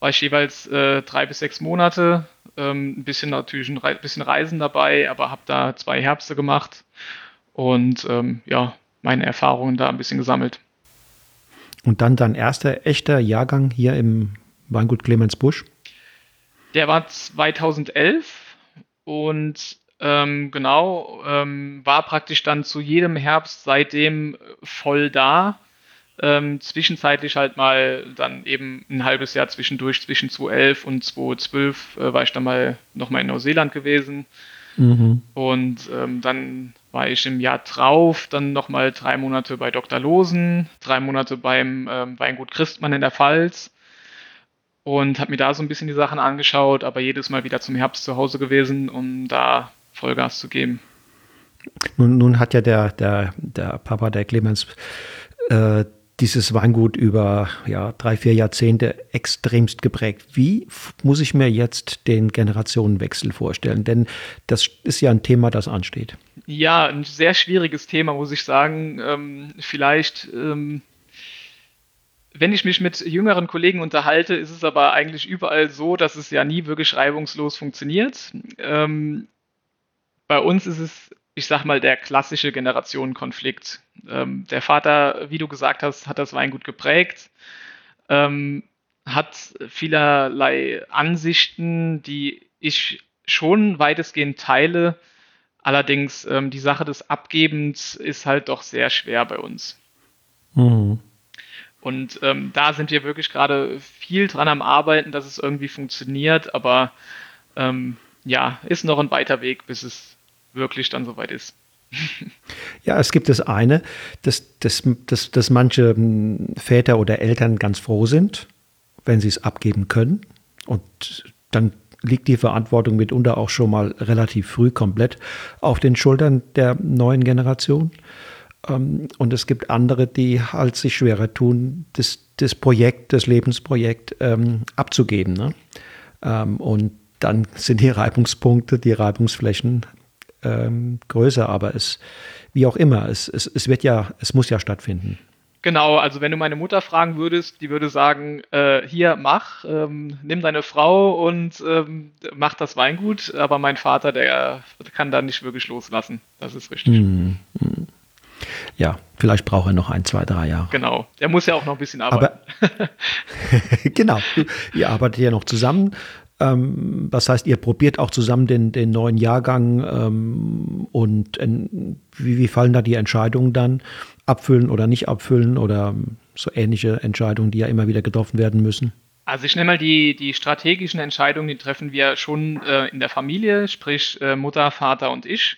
war ich jeweils äh, drei bis sechs Monate. Ähm, ein bisschen natürlich ein Re bisschen Reisen dabei, aber habe da zwei Herbste gemacht und ähm, ja, meine Erfahrungen da ein bisschen gesammelt. Und dann dein erster echter Jahrgang hier im Weingut Clemens Busch? Der war 2011 und ähm, genau, ähm, war praktisch dann zu jedem Herbst seitdem voll da. Ähm, zwischenzeitlich halt mal dann eben ein halbes Jahr zwischendurch, zwischen 2011 und 2012 äh, war ich dann mal nochmal in Neuseeland gewesen. Mhm. Und ähm, dann war ich im Jahr drauf, dann nochmal drei Monate bei Dr. Losen, drei Monate beim ähm, Weingut Christmann in der Pfalz und habe mir da so ein bisschen die Sachen angeschaut, aber jedes Mal wieder zum Herbst zu Hause gewesen, um da Vollgas zu geben. Nun, nun hat ja der, der, der Papa, der Clemens, äh, dieses Weingut über ja, drei, vier Jahrzehnte extremst geprägt. Wie muss ich mir jetzt den Generationenwechsel vorstellen? Denn das ist ja ein Thema, das ansteht. Ja, ein sehr schwieriges Thema, muss ich sagen. Ähm, vielleicht, ähm, wenn ich mich mit jüngeren Kollegen unterhalte, ist es aber eigentlich überall so, dass es ja nie wirklich reibungslos funktioniert. Ähm, bei uns ist es ich sag mal, der klassische Generationenkonflikt. Ähm, der Vater, wie du gesagt hast, hat das Weingut geprägt, ähm, hat vielerlei Ansichten, die ich schon weitestgehend teile. Allerdings ähm, die Sache des Abgebens ist halt doch sehr schwer bei uns. Mhm. Und ähm, da sind wir wirklich gerade viel dran am Arbeiten, dass es irgendwie funktioniert, aber ähm, ja, ist noch ein weiter Weg, bis es wirklich dann soweit ist. Ja, es gibt das eine, dass, dass, dass, dass manche hm, Väter oder Eltern ganz froh sind, wenn sie es abgeben können. Und dann liegt die Verantwortung mitunter auch schon mal relativ früh komplett auf den Schultern der neuen Generation. Ähm, und es gibt andere, die halt sich schwerer tun, das, das Projekt, das Lebensprojekt ähm, abzugeben. Ne? Ähm, und dann sind die Reibungspunkte, die Reibungsflächen ähm, größer, aber es, wie auch immer, es, es, es wird ja, es muss ja stattfinden. Genau, also wenn du meine Mutter fragen würdest, die würde sagen, äh, hier mach, ähm, nimm deine Frau und ähm, mach das Weingut, aber mein Vater, der kann da nicht wirklich loslassen. Das ist richtig. Mm, mm. Ja, vielleicht braucht er noch ein, zwei, drei Jahre. Genau, er muss ja auch noch ein bisschen arbeiten. Aber, <laughs> genau, ihr arbeitet ja noch zusammen ähm, was heißt, ihr probiert auch zusammen den, den neuen Jahrgang ähm, und äh, wie, wie fallen da die Entscheidungen dann? Abfüllen oder nicht abfüllen oder so ähnliche Entscheidungen, die ja immer wieder getroffen werden müssen? Also ich nenne mal die, die strategischen Entscheidungen, die treffen wir schon äh, in der Familie, sprich äh, Mutter, Vater und ich.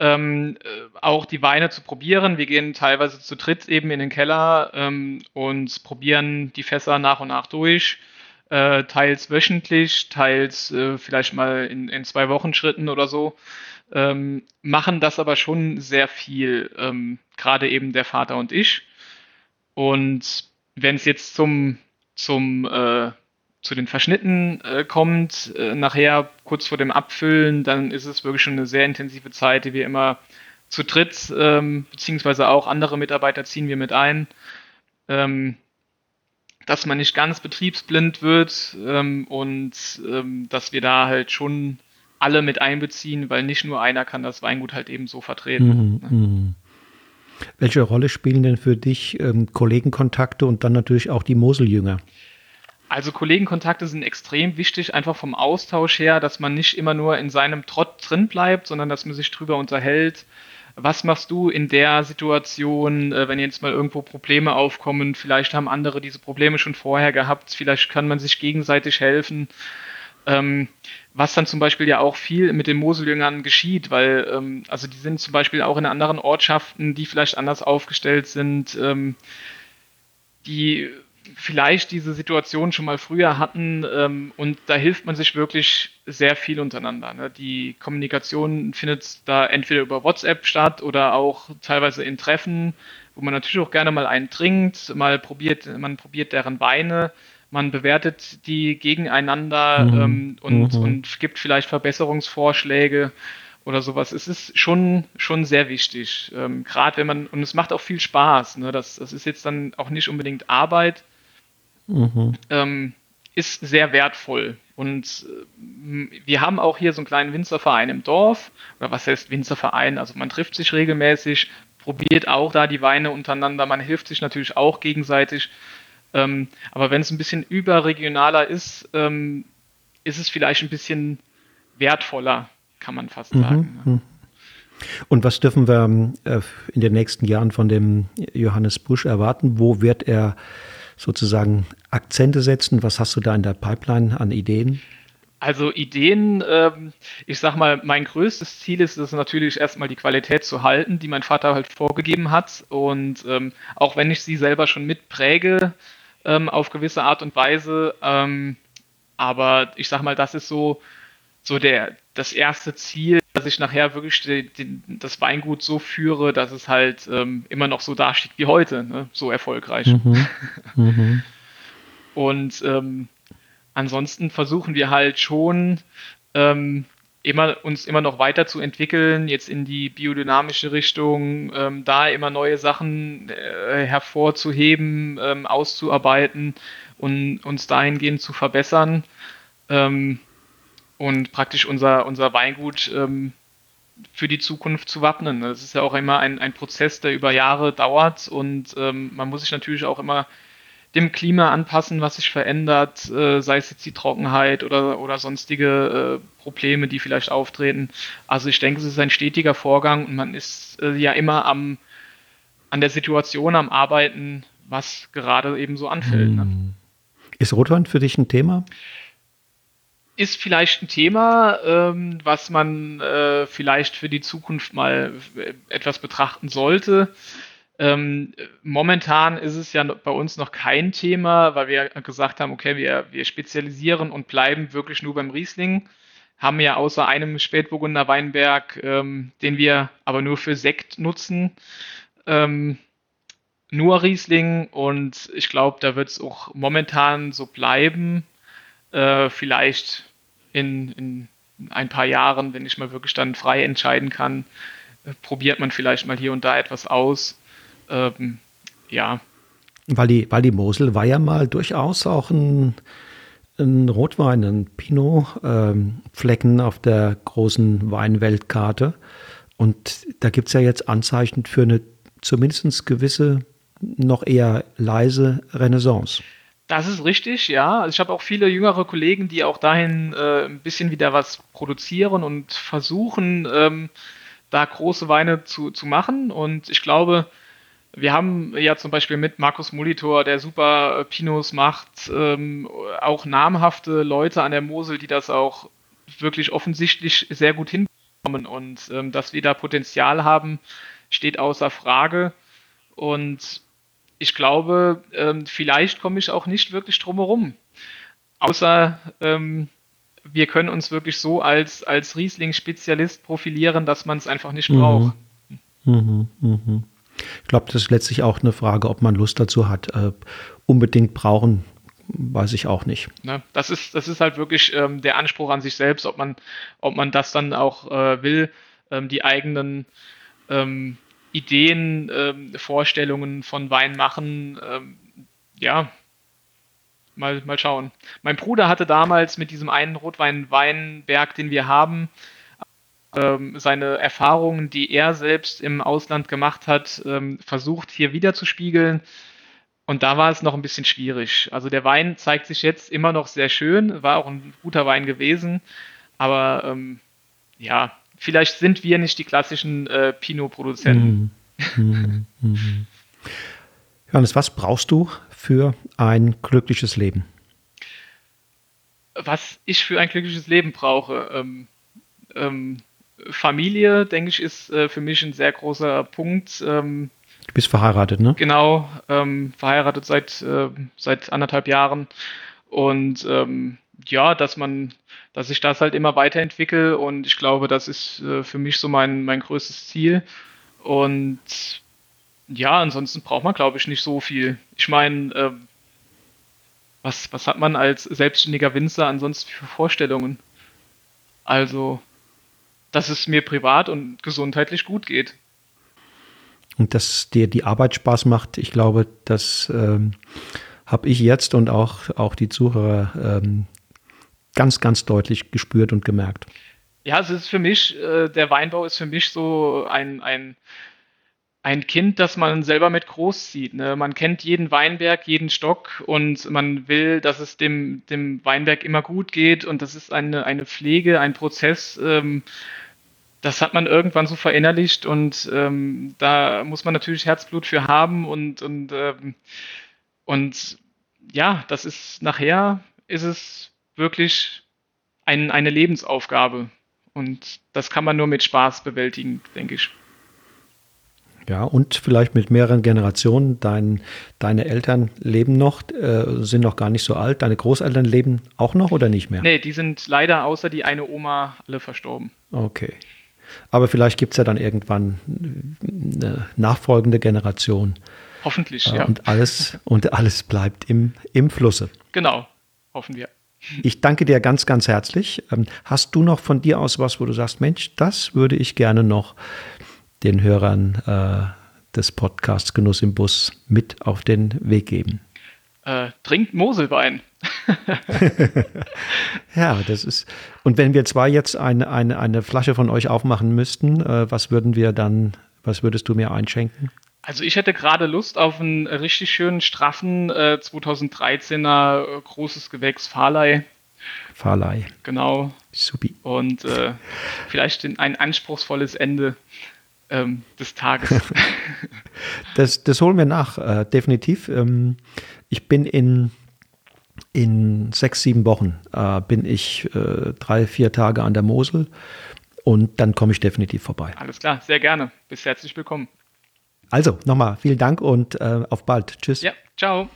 Ähm, äh, auch die Weine zu probieren. Wir gehen teilweise zu dritt eben in den Keller ähm, und probieren die Fässer nach und nach durch äh, teils wöchentlich, teils äh, vielleicht mal in, in zwei Wochen Schritten oder so, ähm, machen das aber schon sehr viel, ähm, gerade eben der Vater und ich. Und wenn es jetzt zum, zum äh, zu den Verschnitten äh, kommt, äh, nachher kurz vor dem Abfüllen, dann ist es wirklich schon eine sehr intensive Zeit, die wir immer zu dritt, ähm, beziehungsweise auch andere Mitarbeiter ziehen wir mit ein. Ähm, dass man nicht ganz betriebsblind wird ähm, und ähm, dass wir da halt schon alle mit einbeziehen, weil nicht nur einer kann das Weingut halt eben so vertreten. Mhm, ne? Welche Rolle spielen denn für dich ähm, Kollegenkontakte und dann natürlich auch die Moseljünger? Also Kollegenkontakte sind extrem wichtig, einfach vom Austausch her, dass man nicht immer nur in seinem Trott drin bleibt, sondern dass man sich drüber unterhält, was machst du in der Situation, äh, wenn jetzt mal irgendwo Probleme aufkommen? Vielleicht haben andere diese Probleme schon vorher gehabt, vielleicht kann man sich gegenseitig helfen. Ähm, was dann zum Beispiel ja auch viel mit den Moseljüngern geschieht, weil ähm, also die sind zum Beispiel auch in anderen Ortschaften, die vielleicht anders aufgestellt sind, ähm, die vielleicht diese Situation schon mal früher hatten ähm, und da hilft man sich wirklich sehr viel untereinander. Ne? Die Kommunikation findet da entweder über WhatsApp statt oder auch teilweise in Treffen, wo man natürlich auch gerne mal einen trinkt, mal probiert, man probiert deren Weine, man bewertet die gegeneinander mhm. ähm, und, mhm. und gibt vielleicht Verbesserungsvorschläge oder sowas. Es ist schon, schon sehr wichtig. Ähm, Gerade wenn man, und es macht auch viel Spaß. Ne? Das, das ist jetzt dann auch nicht unbedingt Arbeit, mhm. ähm, ist sehr wertvoll. Und äh, wir haben auch hier so einen kleinen Winzerverein im Dorf. Oder was heißt Winzerverein? Also man trifft sich regelmäßig, probiert auch da die Weine untereinander. Man hilft sich natürlich auch gegenseitig. Ähm, aber wenn es ein bisschen überregionaler ist, ähm, ist es vielleicht ein bisschen wertvoller, kann man fast mhm, sagen. Mhm. Und was dürfen wir äh, in den nächsten Jahren von dem Johannes Busch erwarten? Wo wird er sozusagen Akzente setzen? Was hast du da in der Pipeline an Ideen? Also Ideen, ähm, ich sag mal, mein größtes Ziel ist es natürlich erstmal die Qualität zu halten, die mein Vater halt vorgegeben hat. Und ähm, auch wenn ich sie selber schon mitpräge ähm, auf gewisse Art und Weise, ähm, aber ich sag mal, das ist so, so der, das erste Ziel, dass ich nachher wirklich die, die, das Weingut so führe, dass es halt ähm, immer noch so dasteht wie heute, ne? so erfolgreich. Mhm. <laughs> Mhm. Und ähm, ansonsten versuchen wir halt schon ähm, immer, uns immer noch weiterzuentwickeln, jetzt in die biodynamische Richtung, ähm, da immer neue Sachen äh, hervorzuheben, ähm, auszuarbeiten und uns dahingehend zu verbessern ähm, und praktisch unser, unser Weingut ähm, für die Zukunft zu wappnen. Das ist ja auch immer ein, ein Prozess, der über Jahre dauert und ähm, man muss sich natürlich auch immer dem Klima anpassen, was sich verändert, äh, sei es jetzt die Trockenheit oder, oder sonstige äh, Probleme, die vielleicht auftreten. Also ich denke, es ist ein stetiger Vorgang und man ist äh, ja immer am, an der Situation am Arbeiten, was gerade eben so anfällt. Ne? Hm. Ist Rotwein für dich ein Thema? Ist vielleicht ein Thema, ähm, was man äh, vielleicht für die Zukunft mal äh, etwas betrachten sollte. Ähm, momentan ist es ja bei uns noch kein Thema, weil wir gesagt haben, okay, wir, wir spezialisieren und bleiben wirklich nur beim Riesling. Haben ja außer einem Spätburgunder Weinberg, ähm, den wir aber nur für Sekt nutzen, ähm, nur Riesling und ich glaube, da wird es auch momentan so bleiben. Äh, vielleicht in, in ein paar Jahren, wenn ich mal wirklich dann frei entscheiden kann, äh, probiert man vielleicht mal hier und da etwas aus ähm, ja. Weil die, weil die Mosel war ja mal durchaus auch ein, ein Rotwein, ein Pinot-Flecken ähm, auf der großen Weinweltkarte. Und da gibt es ja jetzt Anzeichen für eine zumindest gewisse, noch eher leise Renaissance. Das ist richtig, ja. Also ich habe auch viele jüngere Kollegen, die auch dahin äh, ein bisschen wieder was produzieren und versuchen, ähm, da große Weine zu, zu machen. Und ich glaube, wir haben ja zum Beispiel mit Markus Molitor, der super äh, Pinos macht, ähm, auch namhafte Leute an der Mosel, die das auch wirklich offensichtlich sehr gut hinbekommen. Und ähm, dass wir da Potenzial haben, steht außer Frage. Und ich glaube, ähm, vielleicht komme ich auch nicht wirklich drumherum. Außer ähm, wir können uns wirklich so als, als Riesling-Spezialist profilieren, dass man es einfach nicht braucht. Mhm, mh, mh. Ich glaube, das ist letztlich auch eine Frage, ob man Lust dazu hat. Äh, unbedingt brauchen, weiß ich auch nicht. Ne, das, ist, das ist halt wirklich ähm, der Anspruch an sich selbst, ob man, ob man das dann auch äh, will, ähm, die eigenen ähm, Ideen, ähm, Vorstellungen von Wein machen. Ähm, ja, mal, mal schauen. Mein Bruder hatte damals mit diesem einen Rotwein-Weinberg, den wir haben, ähm, seine Erfahrungen, die er selbst im Ausland gemacht hat, ähm, versucht hier wieder zu spiegeln. Und da war es noch ein bisschen schwierig. Also der Wein zeigt sich jetzt immer noch sehr schön, war auch ein guter Wein gewesen, aber ähm, ja, vielleicht sind wir nicht die klassischen äh, Pinot-Produzenten. Mhm. Mhm. Johannes, was brauchst du für ein glückliches Leben? Was ich für ein glückliches Leben brauche, ähm, ähm, Familie, denke ich, ist äh, für mich ein sehr großer Punkt. Ähm, du bist verheiratet, ne? Genau, ähm, verheiratet seit, äh, seit anderthalb Jahren. Und ähm, ja, dass man, dass ich das halt immer weiterentwickle und ich glaube, das ist äh, für mich so mein, mein größtes Ziel. Und ja, ansonsten braucht man, glaube ich, nicht so viel. Ich meine, äh, was, was hat man als selbstständiger Winzer ansonsten für Vorstellungen? Also, dass es mir privat und gesundheitlich gut geht. Und dass dir die Arbeit Spaß macht, ich glaube, das ähm, habe ich jetzt und auch, auch die Zuhörer ähm, ganz, ganz deutlich gespürt und gemerkt. Ja, es ist für mich, äh, der Weinbau ist für mich so ein, ein ein Kind, das man selber mit großzieht. Ne? Man kennt jeden Weinberg, jeden Stock und man will, dass es dem, dem Weinberg immer gut geht und das ist eine, eine Pflege, ein Prozess, ähm, das hat man irgendwann so verinnerlicht und ähm, da muss man natürlich Herzblut für haben und, und, ähm, und ja, das ist nachher ist es wirklich ein, eine Lebensaufgabe und das kann man nur mit Spaß bewältigen, denke ich. Ja, und vielleicht mit mehreren Generationen. Dein, deine Eltern leben noch, äh, sind noch gar nicht so alt. Deine Großeltern leben auch noch oder nicht mehr? Nee, die sind leider außer die eine Oma alle verstorben. Okay. Aber vielleicht gibt es ja dann irgendwann eine nachfolgende Generation. Hoffentlich, äh, ja. Und alles, und alles bleibt im, im Flusse. Genau, hoffen wir. Ich danke dir ganz, ganz herzlich. Ähm, hast du noch von dir aus was, wo du sagst, Mensch, das würde ich gerne noch den Hörern äh, des Podcasts Genuss im Bus mit auf den Weg geben? Äh, trinkt Moselwein. <laughs> ja, das ist. Und wenn wir zwei jetzt eine, eine, eine Flasche von euch aufmachen müssten, äh, was würden wir dann, was würdest du mir einschenken? Also ich hätte gerade Lust auf einen richtig schönen, straffen äh, 2013er äh, großes Gewächs Farlei. Farlei. Genau. Supi. Und äh, vielleicht ein anspruchsvolles Ende ähm, des Tages. <laughs> <laughs> das, das holen wir nach, äh, definitiv. Ähm, ich bin in, in sechs, sieben Wochen, äh, bin ich äh, drei, vier Tage an der Mosel und dann komme ich definitiv vorbei. Alles klar, sehr gerne. Bis herzlich willkommen. Also nochmal vielen Dank und äh, auf bald. Tschüss. Ja, ciao.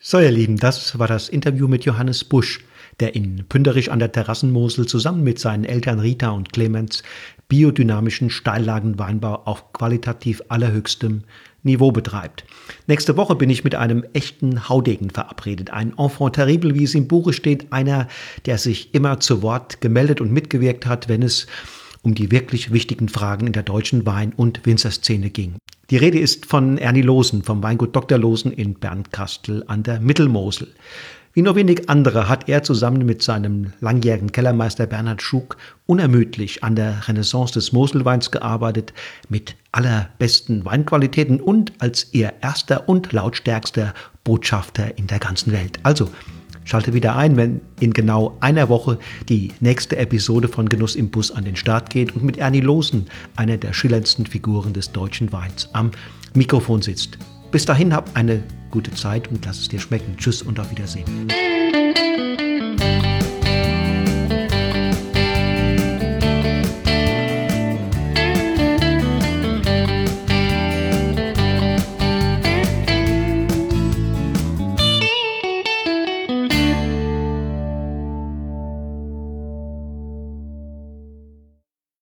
So, ihr Lieben, das war das Interview mit Johannes Busch, der in Pünderich an der Terrassenmosel zusammen mit seinen Eltern Rita und Clemens biodynamischen Steillagenweinbau auf qualitativ allerhöchstem Niveau betreibt. Nächste Woche bin ich mit einem echten Haudegen verabredet. Ein Enfant terrible, wie es im Buche steht, einer, der sich immer zu Wort gemeldet und mitgewirkt hat, wenn es um die wirklich wichtigen Fragen in der deutschen Wein- und Winzerszene ging. Die Rede ist von Ernie Losen vom Weingut Dr. Losen in Bernkastel an der Mittelmosel. Wie nur wenig andere hat er zusammen mit seinem langjährigen Kellermeister Bernhard Schug unermüdlich an der Renaissance des Moselweins gearbeitet, mit allerbesten Weinqualitäten und als ihr erster und lautstärkster Botschafter in der ganzen Welt. Also Schalte wieder ein, wenn in genau einer Woche die nächste Episode von Genuss im Bus an den Start geht und mit Ernie Losen, einer der schillerndsten Figuren des deutschen Weins, am Mikrofon sitzt. Bis dahin hab eine gute Zeit und lass es dir schmecken. Tschüss und auf Wiedersehen.